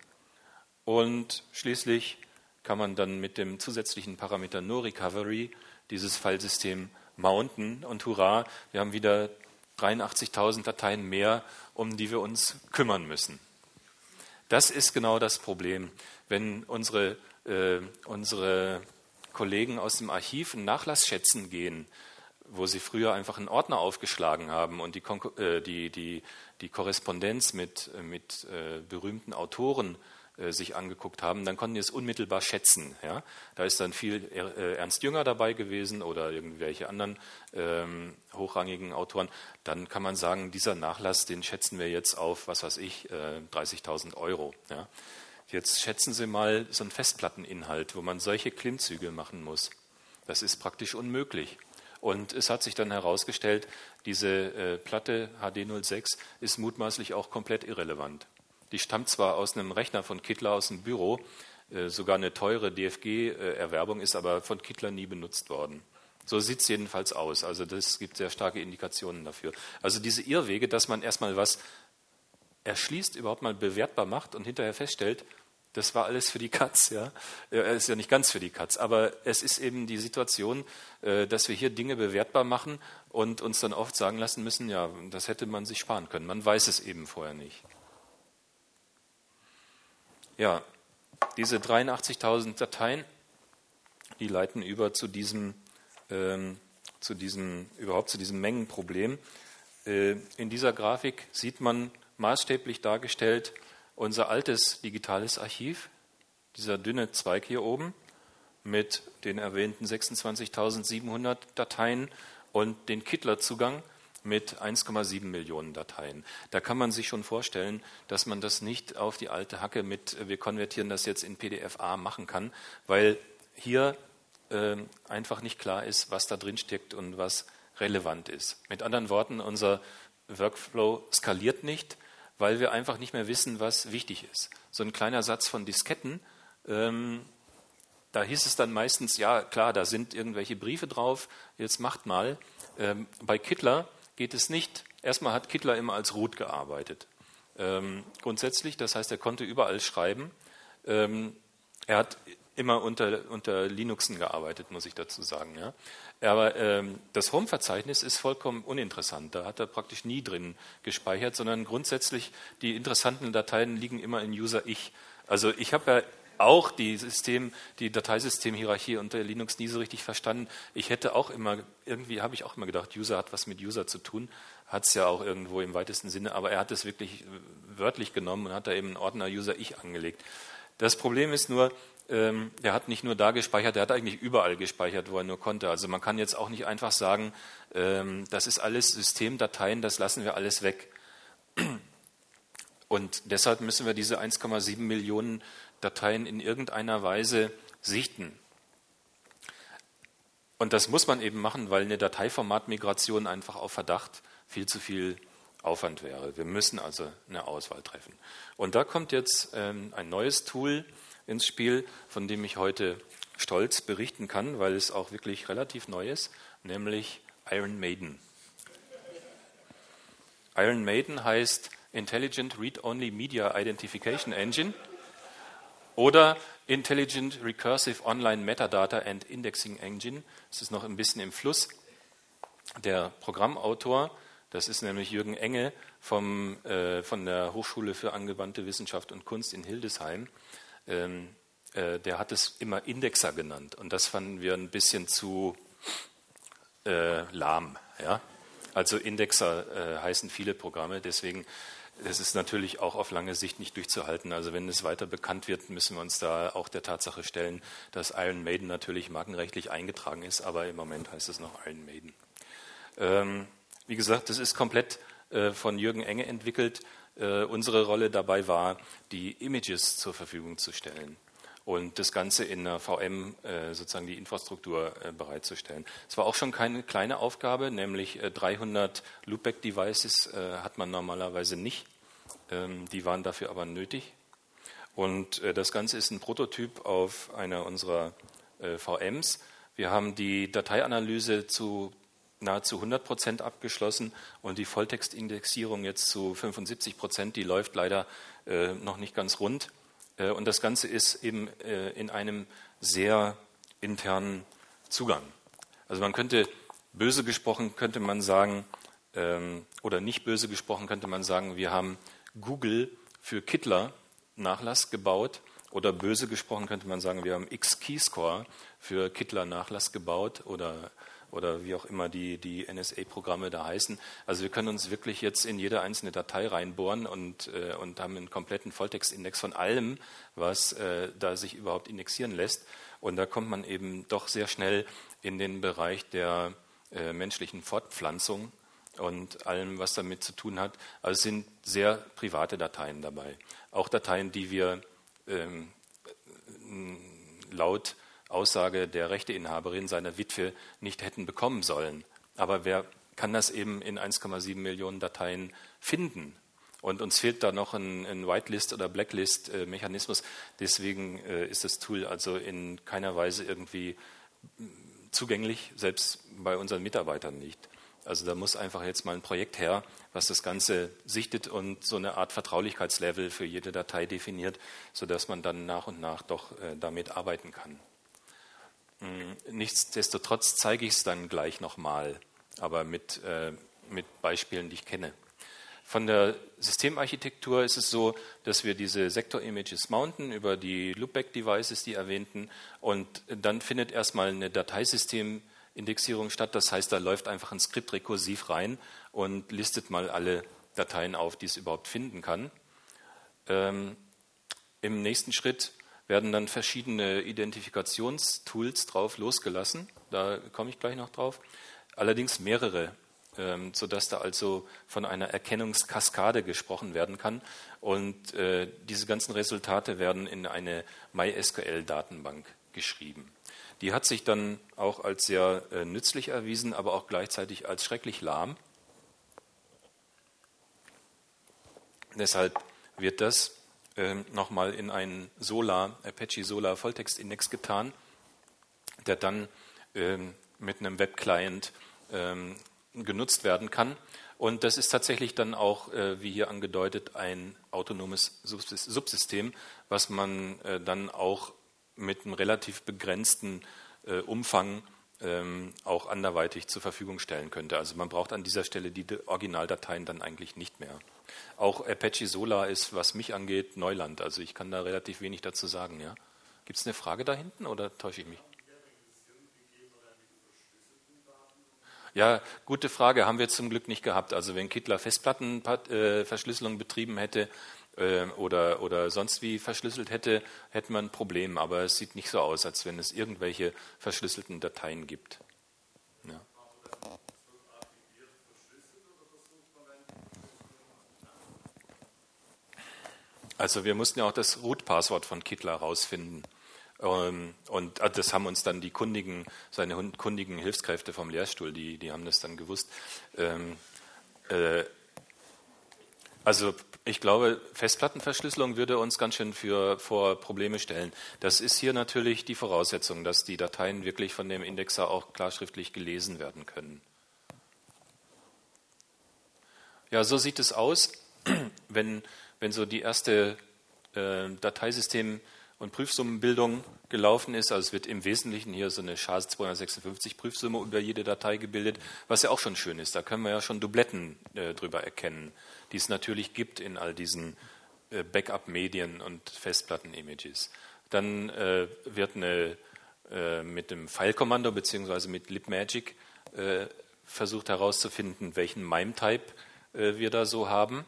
Und schließlich kann man dann mit dem zusätzlichen Parameter NoRecovery dieses Filesystem mounten und hurra, wir haben wieder 83.000 Dateien mehr, um die wir uns kümmern müssen. Das ist genau das Problem. Wenn unsere, äh, unsere Kollegen aus dem Archiv einen Nachlass schätzen gehen, wo sie früher einfach einen Ordner aufgeschlagen haben und die, äh, die, die, die Korrespondenz mit, mit äh, berühmten Autoren sich angeguckt haben, dann konnten die es unmittelbar schätzen. Ja? Da ist dann viel äh, Ernst Jünger dabei gewesen oder irgendwelche anderen ähm, hochrangigen Autoren. Dann kann man sagen, dieser Nachlass, den schätzen wir jetzt auf, was weiß ich, äh, 30.000 Euro. Ja? Jetzt schätzen Sie mal so einen Festplatteninhalt, wo man solche Klimmzüge machen muss. Das ist praktisch unmöglich. Und es hat sich dann herausgestellt, diese äh, Platte HD06 ist mutmaßlich auch komplett irrelevant. Die stammt zwar aus einem Rechner von Kittler aus dem Büro, äh, sogar eine teure DFG-Erwerbung, ist aber von Kittler nie benutzt worden. So sieht es jedenfalls aus. Also das gibt sehr starke Indikationen dafür. Also diese Irrwege, dass man erstmal was erschließt, überhaupt mal bewertbar macht und hinterher feststellt, das war alles für die Katz, ja. Er ist ja nicht ganz für die Katz, aber es ist eben die Situation, äh, dass wir hier Dinge bewertbar machen und uns dann oft sagen lassen müssen, ja, das hätte man sich sparen können. Man weiß es eben vorher nicht. Ja, diese 83.000 Dateien, die leiten über zu diesem, ähm, zu diesem, überhaupt zu diesem Mengenproblem. Äh, in dieser Grafik sieht man maßstäblich dargestellt unser altes digitales Archiv, dieser dünne Zweig hier oben mit den erwähnten 26.700 Dateien und den Kittler-Zugang mit 1,7 Millionen Dateien. Da kann man sich schon vorstellen, dass man das nicht auf die alte Hacke mit, wir konvertieren das jetzt in PDF-A machen kann, weil hier äh, einfach nicht klar ist, was da drin steckt und was relevant ist. Mit anderen Worten, unser Workflow skaliert nicht, weil wir einfach nicht mehr wissen, was wichtig ist. So ein kleiner Satz von Disketten, ähm, da hieß es dann meistens, ja klar, da sind irgendwelche Briefe drauf, jetzt macht mal. Ähm, bei Kittler geht es nicht. Erstmal hat Kittler immer als Root gearbeitet. Ähm, grundsätzlich, das heißt, er konnte überall schreiben. Ähm, er hat immer unter, unter Linuxen gearbeitet, muss ich dazu sagen. Ja. Aber ähm, das Home-Verzeichnis ist vollkommen uninteressant. Da hat er praktisch nie drin gespeichert, sondern grundsätzlich die interessanten Dateien liegen immer in User-Ich. Also ich habe ja auch die System, die Dateisystemhierarchie unter Linux nie so richtig verstanden. Ich hätte auch immer, irgendwie habe ich auch immer gedacht, User hat was mit User zu tun. Hat es ja auch irgendwo im weitesten Sinne, aber er hat es wirklich wörtlich genommen und hat da eben einen Ordner User Ich angelegt. Das Problem ist nur, ähm, er hat nicht nur da gespeichert, er hat eigentlich überall gespeichert, wo er nur konnte. Also man kann jetzt auch nicht einfach sagen, ähm, das ist alles Systemdateien, das lassen wir alles weg. Und deshalb müssen wir diese 1,7 Millionen Dateien in irgendeiner Weise sichten. Und das muss man eben machen, weil eine Dateiformatmigration einfach auf Verdacht viel zu viel Aufwand wäre. Wir müssen also eine Auswahl treffen. Und da kommt jetzt ähm, ein neues Tool ins Spiel, von dem ich heute stolz berichten kann, weil es auch wirklich relativ neu ist, nämlich Iron Maiden. Iron Maiden heißt Intelligent Read-Only Media Identification Engine Oder Intelligent Recursive Online Metadata and Indexing Engine. Das ist noch ein bisschen im Fluss. Der Programmautor, das ist nämlich Jürgen Enge vom, äh, von der Hochschule für angewandte Wissenschaft und Kunst in Hildesheim. Ähm, äh, der hat es immer Indexer genannt. Und das fanden wir ein bisschen zu äh, lahm. Ja? Also Indexer äh, heißen viele Programme, deswegen das ist natürlich auch auf lange Sicht nicht durchzuhalten. Also wenn es weiter bekannt wird, müssen wir uns da auch der Tatsache stellen, dass Iron Maiden natürlich markenrechtlich eingetragen ist, aber im Moment heißt es noch Iron Maiden. Ähm, wie gesagt, das ist komplett äh, von Jürgen Enge entwickelt. Äh, unsere Rolle dabei war, die Images zur Verfügung zu stellen und das Ganze in einer VM äh, sozusagen die Infrastruktur äh, bereitzustellen. Es war auch schon keine kleine Aufgabe, nämlich 300 äh, Loopback-Devices hat man normalerweise nicht. Ähm, die waren dafür aber nötig. Und das Ganze ist ein Prototyp auf einer unserer VMs. Wir haben die Dateianalyse zu nahezu 100 Prozent abgeschlossen und die Volltextindexierung jetzt zu 75 Prozent. Die läuft leider noch nicht ganz rund. Äh, und das Ganze ist eben äh, in einem sehr internen Zugang. Also man könnte, böse gesprochen, könnte man sagen, ähm, oder nicht böse gesprochen, könnte man sagen, wir haben Google für Kittler Nachlass gebaut. Oder böse gesprochen könnte man sagen, wir haben X-Keyscore für Kittler Nachlass gebaut oder oder wie auch immer die, die NSA-Programme da heißen. Also wir können uns wirklich jetzt in jede einzelne Datei reinbohren und, äh, und haben einen kompletten Volltextindex von allem, was äh, da sich überhaupt indexieren lässt. Und da kommt man eben doch sehr schnell in den Bereich der äh, menschlichen Fortpflanzung und allem, was damit zu tun hat. Also es sind sehr private Dateien dabei. Auch Dateien, die wir ähm, laut Aussage der Rechteinhaberin, seiner Witwe, nicht hätten bekommen sollen. Aber wer kann das eben in 1,7 Millionen Dateien finden? Und uns fehlt da noch ein, ein Whitelist- oder Blacklist-Mechanismus. Deswegen äh, ist das Tool also in keiner Weise irgendwie zugänglich, selbst bei unseren Mitarbeitern nicht. Also da muss einfach jetzt mal ein Projekt her, was das Ganze sichtet und so eine Art Vertraulichkeitslevel für jede Datei definiert, sodass man dann nach und nach doch äh, damit arbeiten kann. Mm, nichtsdestotrotz zeige ich es dann gleich nochmal, aber mit, äh, mit Beispielen, die ich kenne. Von der Systemarchitektur ist es so, dass wir diese Sektor-Images mounten über die Loopback-Devices, die erwähnten, und dann findet erstmal eine Dateisystemindexierung statt. Das heißt, da läuft einfach ein Skript rekursiv rein und listet mal alle Dateien auf, die es überhaupt finden kann. Ähm, Im nächsten Schritt werden dann verschiedene Identifikationstools drauf losgelassen. Da komme ich gleich noch drauf. Allerdings mehrere, ähm, sodass da also von einer Erkennungskaskade gesprochen werden kann. Und äh, diese ganzen Resultate werden in eine MySQL-Datenbank geschrieben. Die hat sich dann auch als sehr äh, nützlich erwiesen, aber auch gleichzeitig als schrecklich lahm. Deshalb wird das nochmal in einen Solar, Apache Solar Volltextindex getan, der dann ähm, mit einem Webclient ähm, genutzt werden kann. Und das ist tatsächlich dann auch, äh, wie hier angedeutet, ein autonomes Subsystem, was man äh, dann auch mit einem relativ begrenzten äh, Umfang auch anderweitig zur Verfügung stellen könnte. Also man braucht an dieser Stelle die Originaldateien dann eigentlich nicht mehr. Auch Apache Solar ist, was mich angeht, Neuland. Also ich kann da relativ wenig dazu sagen. Ja? Gibt es eine Frage da hinten oder täusche ich mich? Ja, gute Frage. Haben wir zum Glück nicht gehabt. Also wenn Kittler Festplattenverschlüsselung betrieben hätte äh, oder, oder sonst wie verschlüsselt hätte, hätte man ein Problem. Aber es sieht nicht so aus, als wenn es irgendwelche verschlüsselten Dateien gibt. Also wir mussten ja auch das Root-Passwort von Kittler herausfinden. Ähm, und ah, das haben uns dann die kundigen, seine kundigen Hilfskräfte vom Lehrstuhl, die, die haben das dann gewusst. Ähm, äh, also ich glaube, Festplattenverschlüsselung würde uns ganz schön für, vor Probleme stellen. Das ist hier natürlich die Voraussetzung, dass die Dateien wirklich von dem Indexer auch klarschriftlich gelesen werden können. Ja, so sieht es aus, wenn wenn so die erste äh, Dateisystem- und Prüfsummenbildung gelaufen ist. Also es wird im Wesentlichen hier so eine SHA 256 Prüfsumme über jede Datei gebildet, was ja auch schon schön ist. Da können wir ja schon Dubletten äh, drüber erkennen, die es natürlich gibt in all diesen äh, Backup-Medien und Festplatten-Images. Dann äh, wird eine, äh, mit dem File-Kommando bzw. mit libmagic äh, versucht herauszufinden, welchen MIME-Type äh, wir da so haben.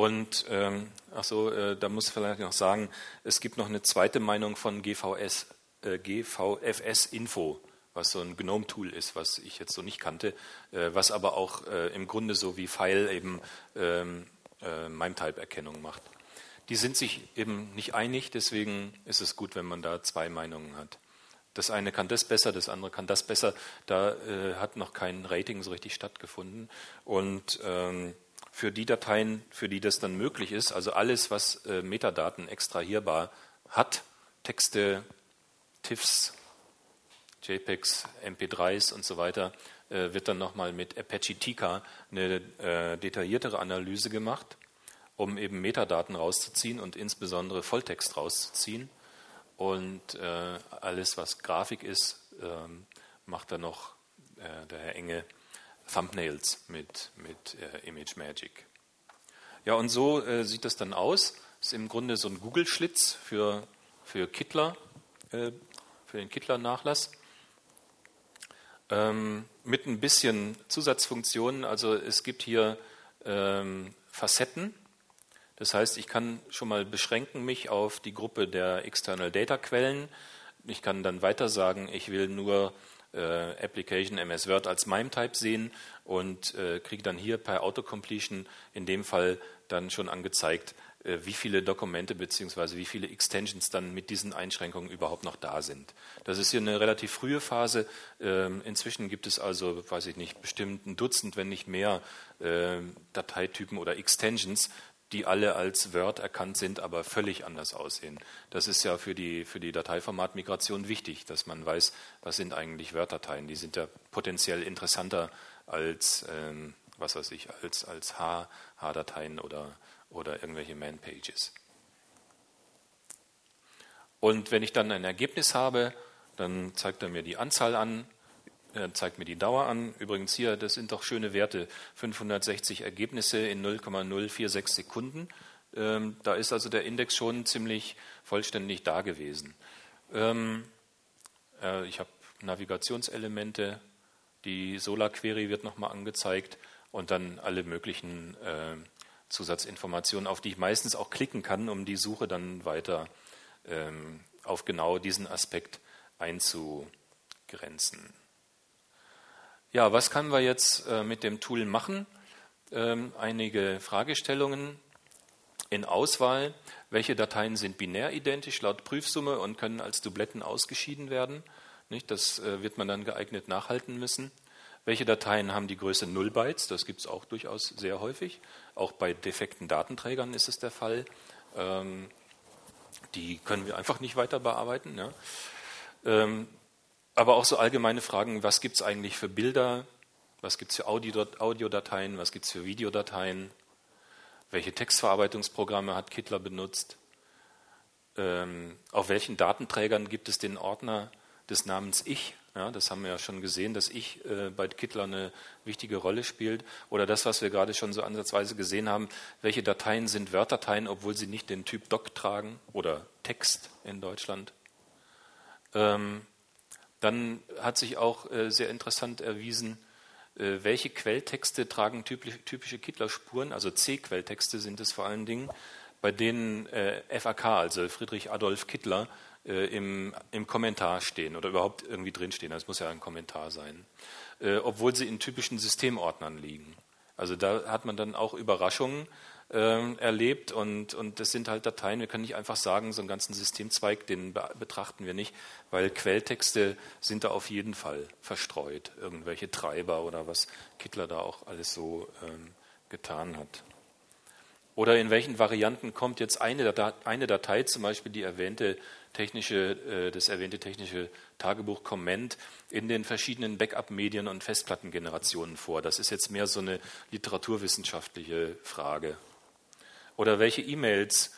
Und ähm, ach so, äh, da muss ich vielleicht noch sagen, es gibt noch eine zweite Meinung von GVS, äh, GVFS Info, was so ein GNOME-Tool ist, was ich jetzt so nicht kannte, äh, was aber auch äh, im Grunde so wie File eben ähm, äh, MIME-Type-Erkennung macht. Die sind sich eben nicht einig, deswegen ist es gut, wenn man da zwei Meinungen hat. Das eine kann das besser, das andere kann das besser. Da äh, hat noch kein Rating so richtig stattgefunden. Und ähm, für die Dateien, für die das dann möglich ist, also alles, was äh, Metadaten extrahierbar hat, Texte, TIFFs, JPEGs, MP3s und so weiter, äh, wird dann nochmal mit Apache Tika eine äh, detailliertere Analyse gemacht, um eben Metadaten rauszuziehen und insbesondere Volltext rauszuziehen. Und äh, alles, was Grafik ist, ähm, macht dann noch äh, der Herr Enge Thumbnails mit, mit äh, Image Magic. Ja, und so äh, sieht das dann aus. Ist im Grunde so ein Google-Schlitz für, für Kittler, äh, für den Kittler-Nachlass. Ähm, mit ein bisschen Zusatzfunktionen. Also es gibt hier ähm, Facetten. Das heißt, ich kann schon mal beschränken mich auf die Gruppe der External Data Quellen. Ich kann dann weiter sagen, ich will nur äh, Application MS Word als MIME-Type sehen und äh, kriege dann hier per Autocompletion in dem Fall dann schon angezeigt, äh, wie viele Dokumente bzw. wie viele Extensions dann mit diesen Einschränkungen überhaupt noch da sind. Das ist hier eine relativ frühe Phase. Ähm, inzwischen gibt es also, weiß ich nicht, bestimmt ein Dutzend, wenn nicht mehr äh, Dateitypen oder Extensions, die alle als Word erkannt sind, aber völlig anders aussehen. Das ist ja für die, für die Dateiformatmigration wichtig, dass man weiß, was sind eigentlich Word-Dateien. Die sind ja potenziell interessanter als, ähm, was weiß ich, als, als H-Dateien oder, oder irgendwelche Man-Pages. Und wenn ich dann ein Ergebnis habe, dann zeigt er mir die Anzahl an, zeigt mir die Dauer an. Übrigens hier, das sind doch schöne Werte. 560 Ergebnisse in 0,046 Sekunden. Ähm, da ist also der Index schon ziemlich vollständig da gewesen. Ähm, äh, ich habe Navigationselemente, die Solar Query wird nochmal angezeigt und dann alle möglichen äh, Zusatzinformationen, auf die ich meistens auch klicken kann, um die Suche dann weiter ähm, auf genau diesen Aspekt einzugrenzen. Ja, was können wir jetzt äh, mit dem Tool machen? Ähm, einige Fragestellungen in Auswahl. Welche Dateien sind binär identisch laut Prüfsumme und können als Dubletten ausgeschieden werden? Das äh, wird man dann geeignet nachhalten müssen. Welche Dateien haben die Größe 0 Bytes? Das gibt es auch durchaus sehr häufig. Auch bei defekten Datenträgern ist es der Fall. Ähm, die können wir einfach nicht weiter bearbeiten. Ähm, aber auch so allgemeine Fragen, was gibt es eigentlich für Bilder, was gibt es für Audiodateien, was gibt es für Videodateien, welche Textverarbeitungsprogramme hat Kittler benutzt, ähm, auf welchen Datenträgern gibt es den Ordner des Namens Ich, ja, das haben wir ja schon gesehen, dass Ich äh, bei Kittler eine wichtige Rolle spielt. Oder das, was wir gerade schon so ansatzweise gesehen haben, welche Dateien sind Word-Dateien, obwohl sie nicht den Typ Doc tragen oder Text in Deutschland. Ähm, dann hat sich auch äh, sehr interessant erwiesen, äh, welche Quelltexte tragen typische Kittler-Spuren, also C-Quelltexte sind es vor allen Dingen, bei denen äh, FAK, also Friedrich Adolf Kittler, im, im Kommentar stehen oder überhaupt irgendwie drinstehen. Das muss ja ein Kommentar sein. Obwohl sie in typischen Systemordnern liegen. Also da hat man dann auch Überraschungen äh, erlebt und, und das sind halt Dateien, wir können nicht einfach sagen, so einen ganzen Systemzweig, den be betrachten wir nicht, weil Quelltexte sind da auf jeden Fall verstreut, irgendwelche Treiber oder was Kittler da auch alles so ähm, getan hat. Oder in welchen Varianten kommt jetzt eine Datei, eine Datei zum Beispiel die erwähnte technische, äh, das erwähnte technische Tagebuch Comment in den verschiedenen Backup-Medien und Festplattengenerationen vor? Das ist jetzt mehr so eine literaturwissenschaftliche Frage. Oder welche E-Mails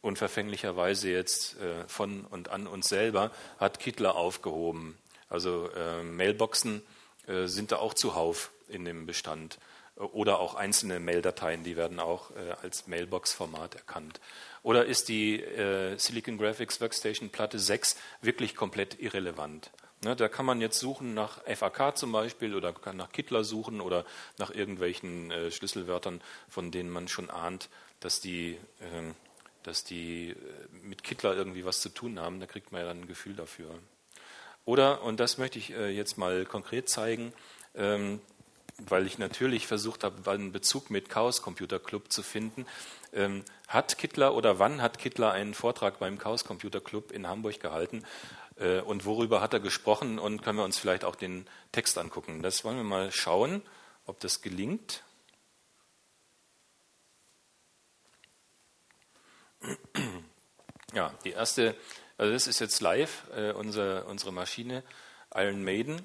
unverfänglicherweise jetzt äh, von und an uns selber, hat Kittler aufgehoben. Also äh, Mailboxen äh, sind da auch zuhauf in dem Bestand. Oder auch einzelne Maildateien, die werden auch als Mailbox-Format erkannt. Oder ist die Silicon Graphics Workstation Platte 6 wirklich komplett irrelevant? Ne, da kann man jetzt suchen nach FAK zum Beispiel oder kann nach Kittler suchen oder nach irgendwelchen Schlüsselwörtern, von denen man schon ahnt, dass die, äh, dass die äh, mit Kittler irgendwie was zu tun haben. Da kriegt man ja dann ein Gefühl dafür. Oder, und das möchte ich äh, jetzt mal konkret zeigen, ähm, weil ich natürlich versucht habe, einen Bezug mit Chaos Computer Club zu finden. Ähm, hat Kittler oder wann hat Kittler einen Vortrag beim Chaos Computer Club in Hamburg gehalten? Äh, und worüber hat er gesprochen? Und können wir uns vielleicht auch den Text angucken? Das wollen wir mal schauen, ob das gelingt. Ja, die erste, also das ist jetzt live, äh, unsere, unsere Maschine, Iron Maiden.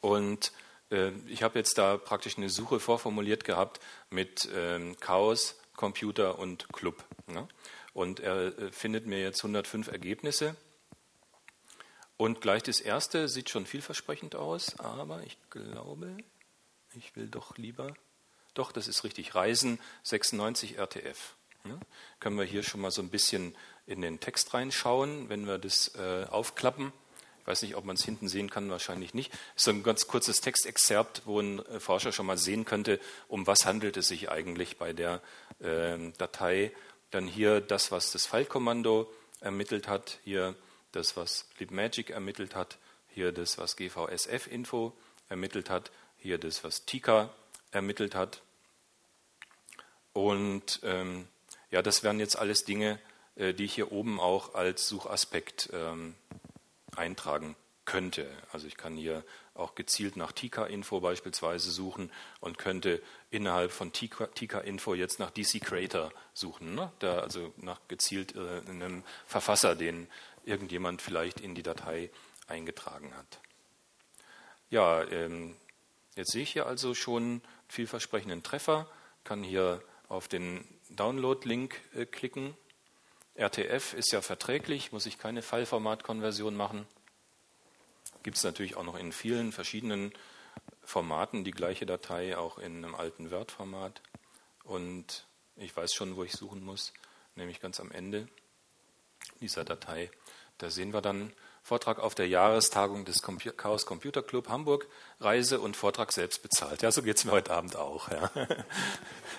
Und äh, ich habe jetzt da praktisch eine Suche vorformuliert gehabt mit ähm, Chaos, Computer und Club. Ne? Und er äh, findet mir jetzt 105 Ergebnisse. Und gleich das erste sieht schon vielversprechend aus, aber ich glaube, ich will doch lieber, doch, das ist richtig, Reisen 96 RTF. Ne? Können wir hier schon mal so ein bisschen in den Text reinschauen, wenn wir das äh, aufklappen. Ich weiß nicht, ob man es hinten sehen kann, wahrscheinlich nicht. Ist so ein ganz kurzes Textexzerpt, wo ein äh, Forscher schon mal sehen könnte, um was handelt es sich eigentlich bei der äh, Datei. Dann hier das, was das File-Kommando ermittelt hat, hier das, was libmagic ermittelt hat, hier das, was GVSF-Info ermittelt hat, hier das, was Tika ermittelt hat. Und ähm, ja, das wären jetzt alles Dinge, äh, die ich hier oben auch als Suchaspekt ähm, eintragen könnte. Also ich kann hier auch gezielt nach Tika-Info beispielsweise suchen und könnte innerhalb von Tika-Info jetzt nach DC Creator suchen. Ne? Da also nach gezielt äh, einem Verfasser, den irgendjemand vielleicht in die Datei eingetragen hat. Ja, ähm, jetzt sehe ich hier also schon vielversprechenden Treffer, kann hier auf den Download-Link äh, klicken RTF ist ja verträglich, muss ich keine Fallformatkonversion machen. Gibt es natürlich auch noch in vielen verschiedenen Formaten die gleiche Datei, auch in einem alten Word-Format. Und ich weiß schon, wo ich suchen muss, nämlich ganz am Ende dieser Datei. Da sehen wir dann Vortrag auf der Jahrestagung des Chaos Computer Club Hamburg, Reise und Vortrag selbst bezahlt. Ja, so geht es mir heute Abend auch. Ja.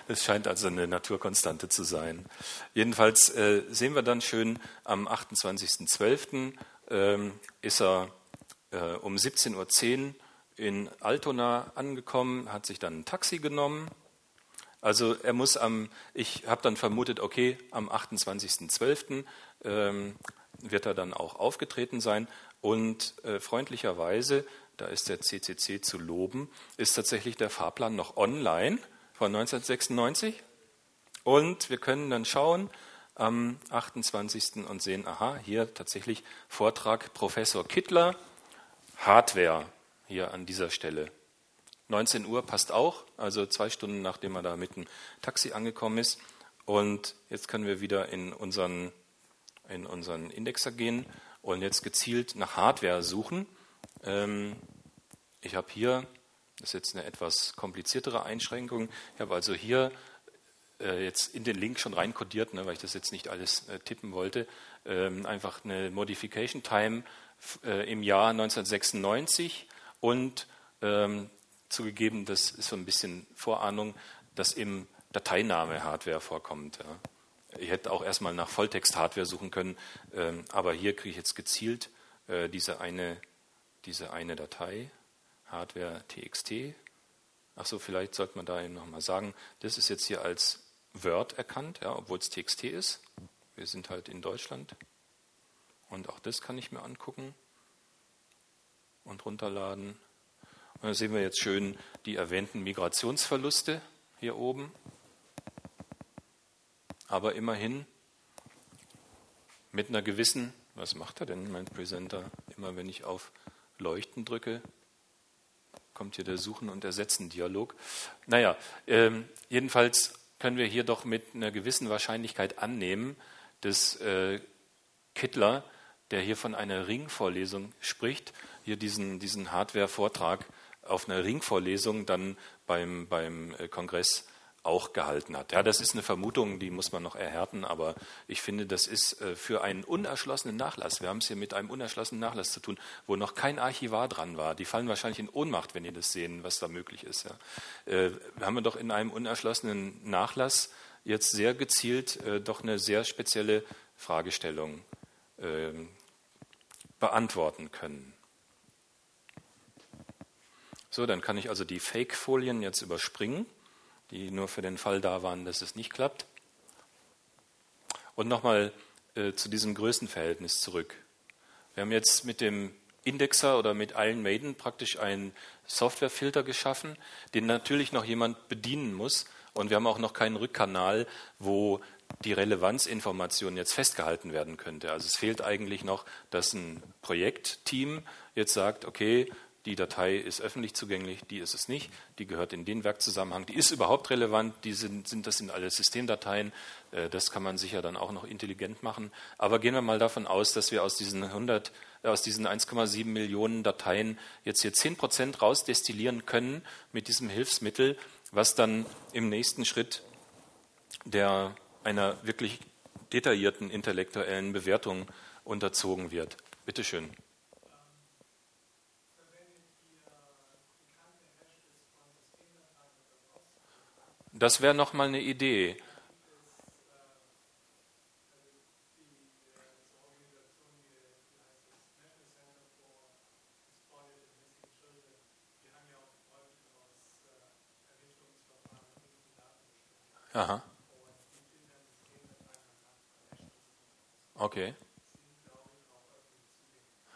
Es scheint also eine Naturkonstante zu sein. Jedenfalls äh, sehen wir dann schön, am 28.12. Ähm, ist er äh, um 17.10 Uhr in Altona angekommen, hat sich dann ein Taxi genommen. Also er muss am, ich habe dann vermutet, okay, am 28.12. Ähm, wird er dann auch aufgetreten sein. Und äh, freundlicherweise, da ist der CCC zu loben, ist tatsächlich der Fahrplan noch online von 1996. Und wir können dann schauen am 28. und sehen, aha, hier tatsächlich Vortrag Professor Kittler, Hardware hier an dieser Stelle. 19 Uhr passt auch, also zwei Stunden nachdem er da mit dem Taxi angekommen ist. Und jetzt können wir wieder in unseren in unseren Indexer gehen und jetzt gezielt nach Hardware suchen. Ähm, ich habe hier, das ist jetzt eine etwas kompliziertere Einschränkung, ich habe also hier äh, jetzt in den Link schon reinkodiert, ne, weil ich das jetzt nicht alles äh, tippen wollte, ähm, einfach eine Modification Time äh, im Jahr 1996 und ähm, zugegeben, das ist so ein bisschen Vorahnung, dass im Dateiname Hardware vorkommt. Ja. Ich hätte auch erstmal nach Volltext-Hardware suchen können, ähm, aber hier kriege ich jetzt gezielt äh, diese, eine, diese eine Datei, Hardware TXT. Achso, vielleicht sollte man da eben nochmal sagen, das ist jetzt hier als Word erkannt, ja, obwohl es TXT ist. Wir sind halt in Deutschland. Und auch das kann ich mir angucken und runterladen. Und da sehen wir jetzt schön die erwähnten Migrationsverluste hier oben. Aber immerhin mit einer gewissen, was macht er denn, mein Presenter? Immer wenn ich auf Leuchten drücke, kommt hier der Suchen- und Ersetzen-Dialog. Naja, ähm, jedenfalls können wir hier doch mit einer gewissen Wahrscheinlichkeit annehmen, des äh, Kittler, der hier von einer Ringvorlesung spricht, hier diesen, diesen Hardware-Vortrag auf einer Ringvorlesung dann beim, beim äh, Kongress auch gehalten hat. Ja, das ist eine Vermutung, die muss man noch erhärten, aber ich finde, das ist äh, für einen unerschlossenen Nachlass, wir haben es hier mit einem unerschlossenen Nachlass zu tun, wo noch kein Archivar dran war. Die fallen wahrscheinlich in Ohnmacht, wenn ihr das sehen, was da möglich ist. Ja. Äh, haben wir doch in einem unerschlossenen Nachlass jetzt sehr gezielt äh, doch eine sehr spezielle Fragestellung äh, beantworten können. So, dann kann ich also die Fake-Folien jetzt überspringen die nur für den Fall da waren, dass es nicht klappt. Und nochmal äh, zu diesem Größenverhältnis zurück. Wir haben jetzt mit dem Indexer oder mit Iron Maiden praktisch einen Softwarefilter geschaffen, den natürlich noch jemand bedienen muss. Und wir haben auch noch keinen Rückkanal, wo die Relevanzinformation jetzt festgehalten werden könnte. Also es fehlt eigentlich noch, dass ein Projektteam jetzt sagt, okay, die Datei ist öffentlich zugänglich, die ist es nicht, die gehört in den Werkzusammenhang, die ist überhaupt relevant, die sind, sind, das sind alle Systemdateien, äh, das kann man sicher dann auch noch intelligent machen. Aber gehen wir mal davon aus, dass wir aus diesen 100, äh, aus diesen 1,7 Millionen Dateien jetzt hier 10 Prozent rausdestillieren können mit diesem Hilfsmittel, was dann im nächsten Schritt der einer wirklich detaillierten intellektuellen Bewertung unterzogen wird. Bitte schön. Das wäre nochmal eine Idee. Aha. Okay.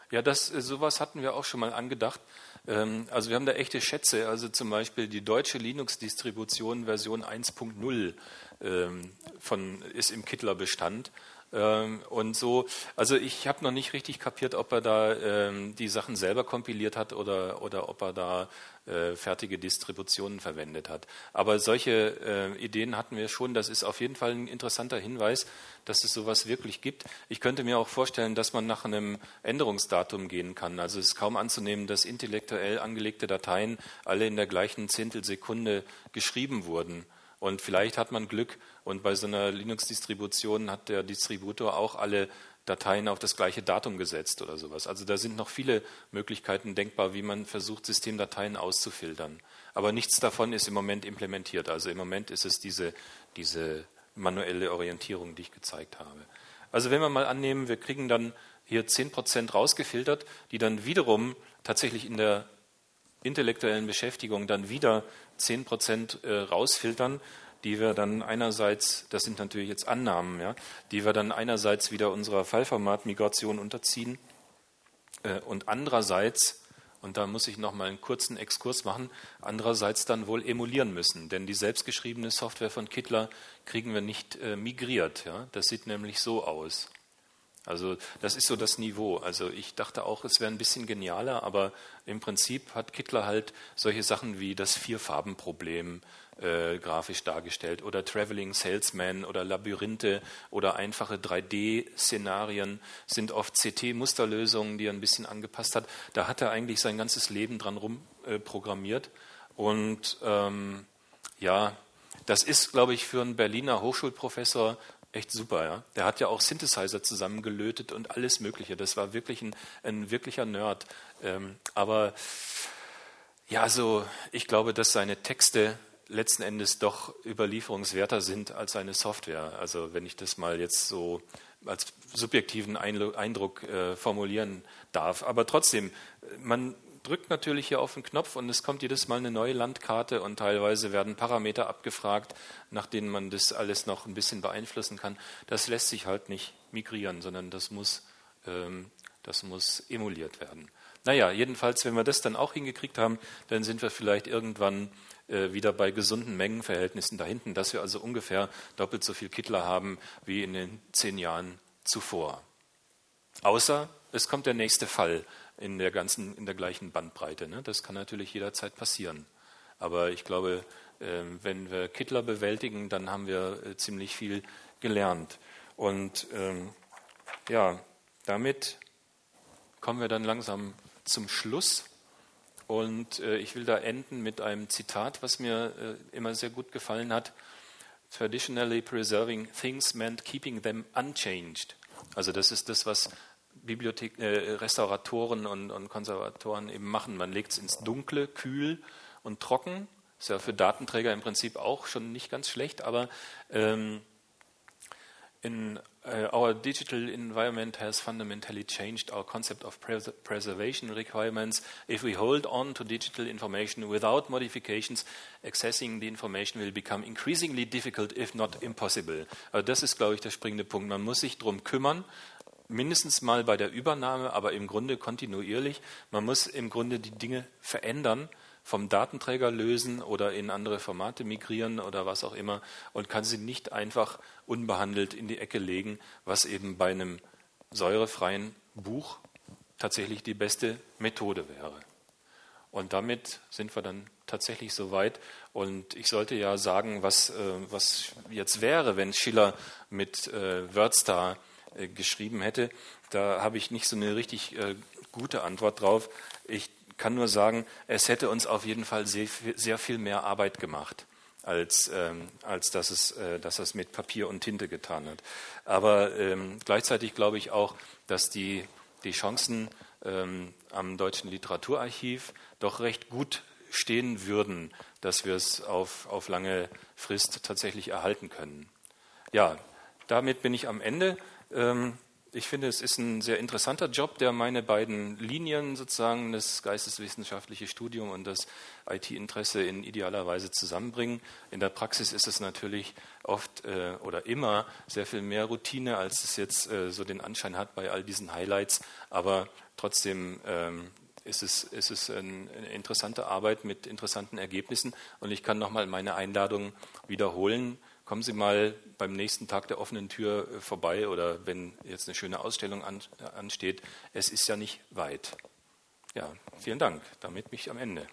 Ja, das, sowas hatten wir auch schon mal angedacht. Ähm, also wir haben da echte Schätze, also zum Beispiel die deutsche Linux-Distribution Version 1.0 ähm, ist im Kittler-Bestand. Ähm, und so, also ich habe noch nicht richtig kapiert, ob er da ähm, die Sachen selber kompiliert hat oder, oder ob er da äh, fertige Distributionen verwendet hat. Aber solche äh, Ideen hatten wir schon. Das ist auf jeden Fall ein interessanter Hinweis, dass es sowas wirklich gibt. Ich könnte mir auch vorstellen, dass man nach einem Änderungsdatum gehen kann. Also es ist kaum anzunehmen, dass intellektuell angelegte Dateien alle in der gleichen Zehntelsekunde geschrieben wurden. Und vielleicht hat man Glück und bei so einer Linux-Distribution hat der Distributor auch alle Dateien auf das gleiche Datum gesetzt oder sowas. Also da sind noch viele Möglichkeiten denkbar, wie man versucht, Systemdateien auszufiltern. Aber nichts davon ist im Moment implementiert. Also im Moment ist es diese, diese manuelle Orientierung, die ich gezeigt habe. Also wenn wir mal annehmen, wir kriegen dann hier 10% rausgefiltert, die dann wiederum tatsächlich in der intellektuellen Beschäftigung dann wieder 10 Prozent äh, rausfiltern, die wir dann einerseits, das sind natürlich jetzt Annahmen, ja, die wir dann einerseits wieder unserer Fallformatmigration unterziehen äh, und andererseits, und da muss ich noch mal einen kurzen Exkurs machen, andererseits dann wohl emulieren müssen, denn die selbstgeschriebene Software von Kittler kriegen wir nicht äh, migriert. Ja. Das sieht nämlich so aus. Also das ist so das Niveau. Also ich dachte auch, es wäre ein bisschen genialer, aber im Prinzip hat Kittler halt solche Sachen wie das Vierfarbenproblem äh, grafisch dargestellt oder Traveling Salesman oder Labyrinthe oder einfache 3D-Szenarien sind oft CT-Musterlösungen, die er ein bisschen angepasst hat. Da hat er eigentlich sein ganzes Leben dran rumprogrammiert. Äh, Und ähm, ja, das ist, glaube ich, für einen Berliner Hochschulprofessor echt super, ja. Der hat ja auch Synthesizer zusammengelötet und alles Mögliche. Das war wirklich ein, ein wirklicher Nerd. Ähm, aber ja, so, ich glaube, dass seine Texte letzten Endes doch überlieferungswerter sind als seine Software. Also wenn ich das mal jetzt so als subjektiven Eindruck äh, formulieren darf. Aber trotzdem, man drückt natürlich hier auf den Knopf und es kommt jedes Mal eine neue Landkarte und teilweise werden Parameter abgefragt, nach denen man das alles noch ein bisschen beeinflussen kann. Das lässt sich halt nicht migrieren, sondern das muss, ähm, das muss emuliert werden. Naja, jedenfalls, wenn wir das dann auch hingekriegt haben, dann sind wir vielleicht irgendwann äh, wieder bei gesunden Mengenverhältnissen da hinten, dass wir also ungefähr doppelt so viel Kittler haben wie in den zehn Jahren zuvor. Außer es kommt der nächste Fall in der ganzen, in der gleichen Bandbreite. Ne? Das kann natürlich jederzeit passieren. Aber ich glaube, ähm, wenn wir Kittler bewältigen, dann haben wir äh, ziemlich viel gelernt. Und ähm, ja, damit kommen wir dann langsam zum Schluss. Und äh, ich will da enden mit einem Zitat, was mir äh, immer sehr gut gefallen hat. Traditionally preserving things meant keeping them unchanged. Also das ist das, was Bibliothek, äh, Restauratoren und, und, Konservatoren eben machen. Man legt es ins Dunkle, kühl und trocken. Ist ja für Datenträger im Prinzip auch schon nicht ganz schlecht, aber ähm, in uh, our digital environment has fundamentally changed our concept of pres preservation requirements. If we hold on to digital information without modifications, accessing the information will become increasingly difficult, if not impossible. Also das ist, glaube ich, der springende Punkt. Man muss sich darum kümmern, mindestens mal bei der Übernahme, aber im Grunde kontinuierlich. Man muss im Grunde die Dinge verändern, vom Datenträger lösen oder in andere Formate migrieren oder was auch immer und kann sie nicht einfach unbehandelt in die Ecke legen, was eben bei einem säurefreien Buch tatsächlich die beste Methode wäre. Und damit sind wir dann tatsächlich so weit. Und ich sollte ja sagen, was, äh, was jetzt wäre, wenn Schiller mit äh, WordStar geschrieben hätte. Da habe ich nicht so eine richtig äh, gute Antwort drauf. Ich kann nur sagen, es hätte uns auf jeden Fall sehr, sehr viel mehr Arbeit gemacht, als, ähm, als dass, es, äh, dass es mit Papier und Tinte getan hat. Aber ähm, gleichzeitig glaube ich auch, dass die, die Chancen ähm, am Deutschen Literaturarchiv doch recht gut stehen würden, dass wir es auf, auf lange Frist tatsächlich erhalten können. Ja, damit bin ich am Ende. Ähm, ich finde, es ist ein sehr interessanter Job, der meine beiden Linien sozusagen, das geisteswissenschaftliche Studium und das IT-Interesse in idealer Weise zusammenbringen. In der Praxis ist es natürlich oft äh, oder immer sehr viel mehr Routine, als es jetzt äh, so den Anschein hat bei all diesen Highlights. Aber trotzdem ähm, ist es, ist es eine interessante Arbeit mit interessanten Ergebnissen. Und ich kann nochmal meine Einladung wiederholen kommen Sie mal beim nächsten Tag der offenen Tür äh, vorbei oder wenn jetzt eine schöne Ausstellung äh, ansteht. Es ist ja nicht weit. Ja, vielen Dank. Damit mich am Ende.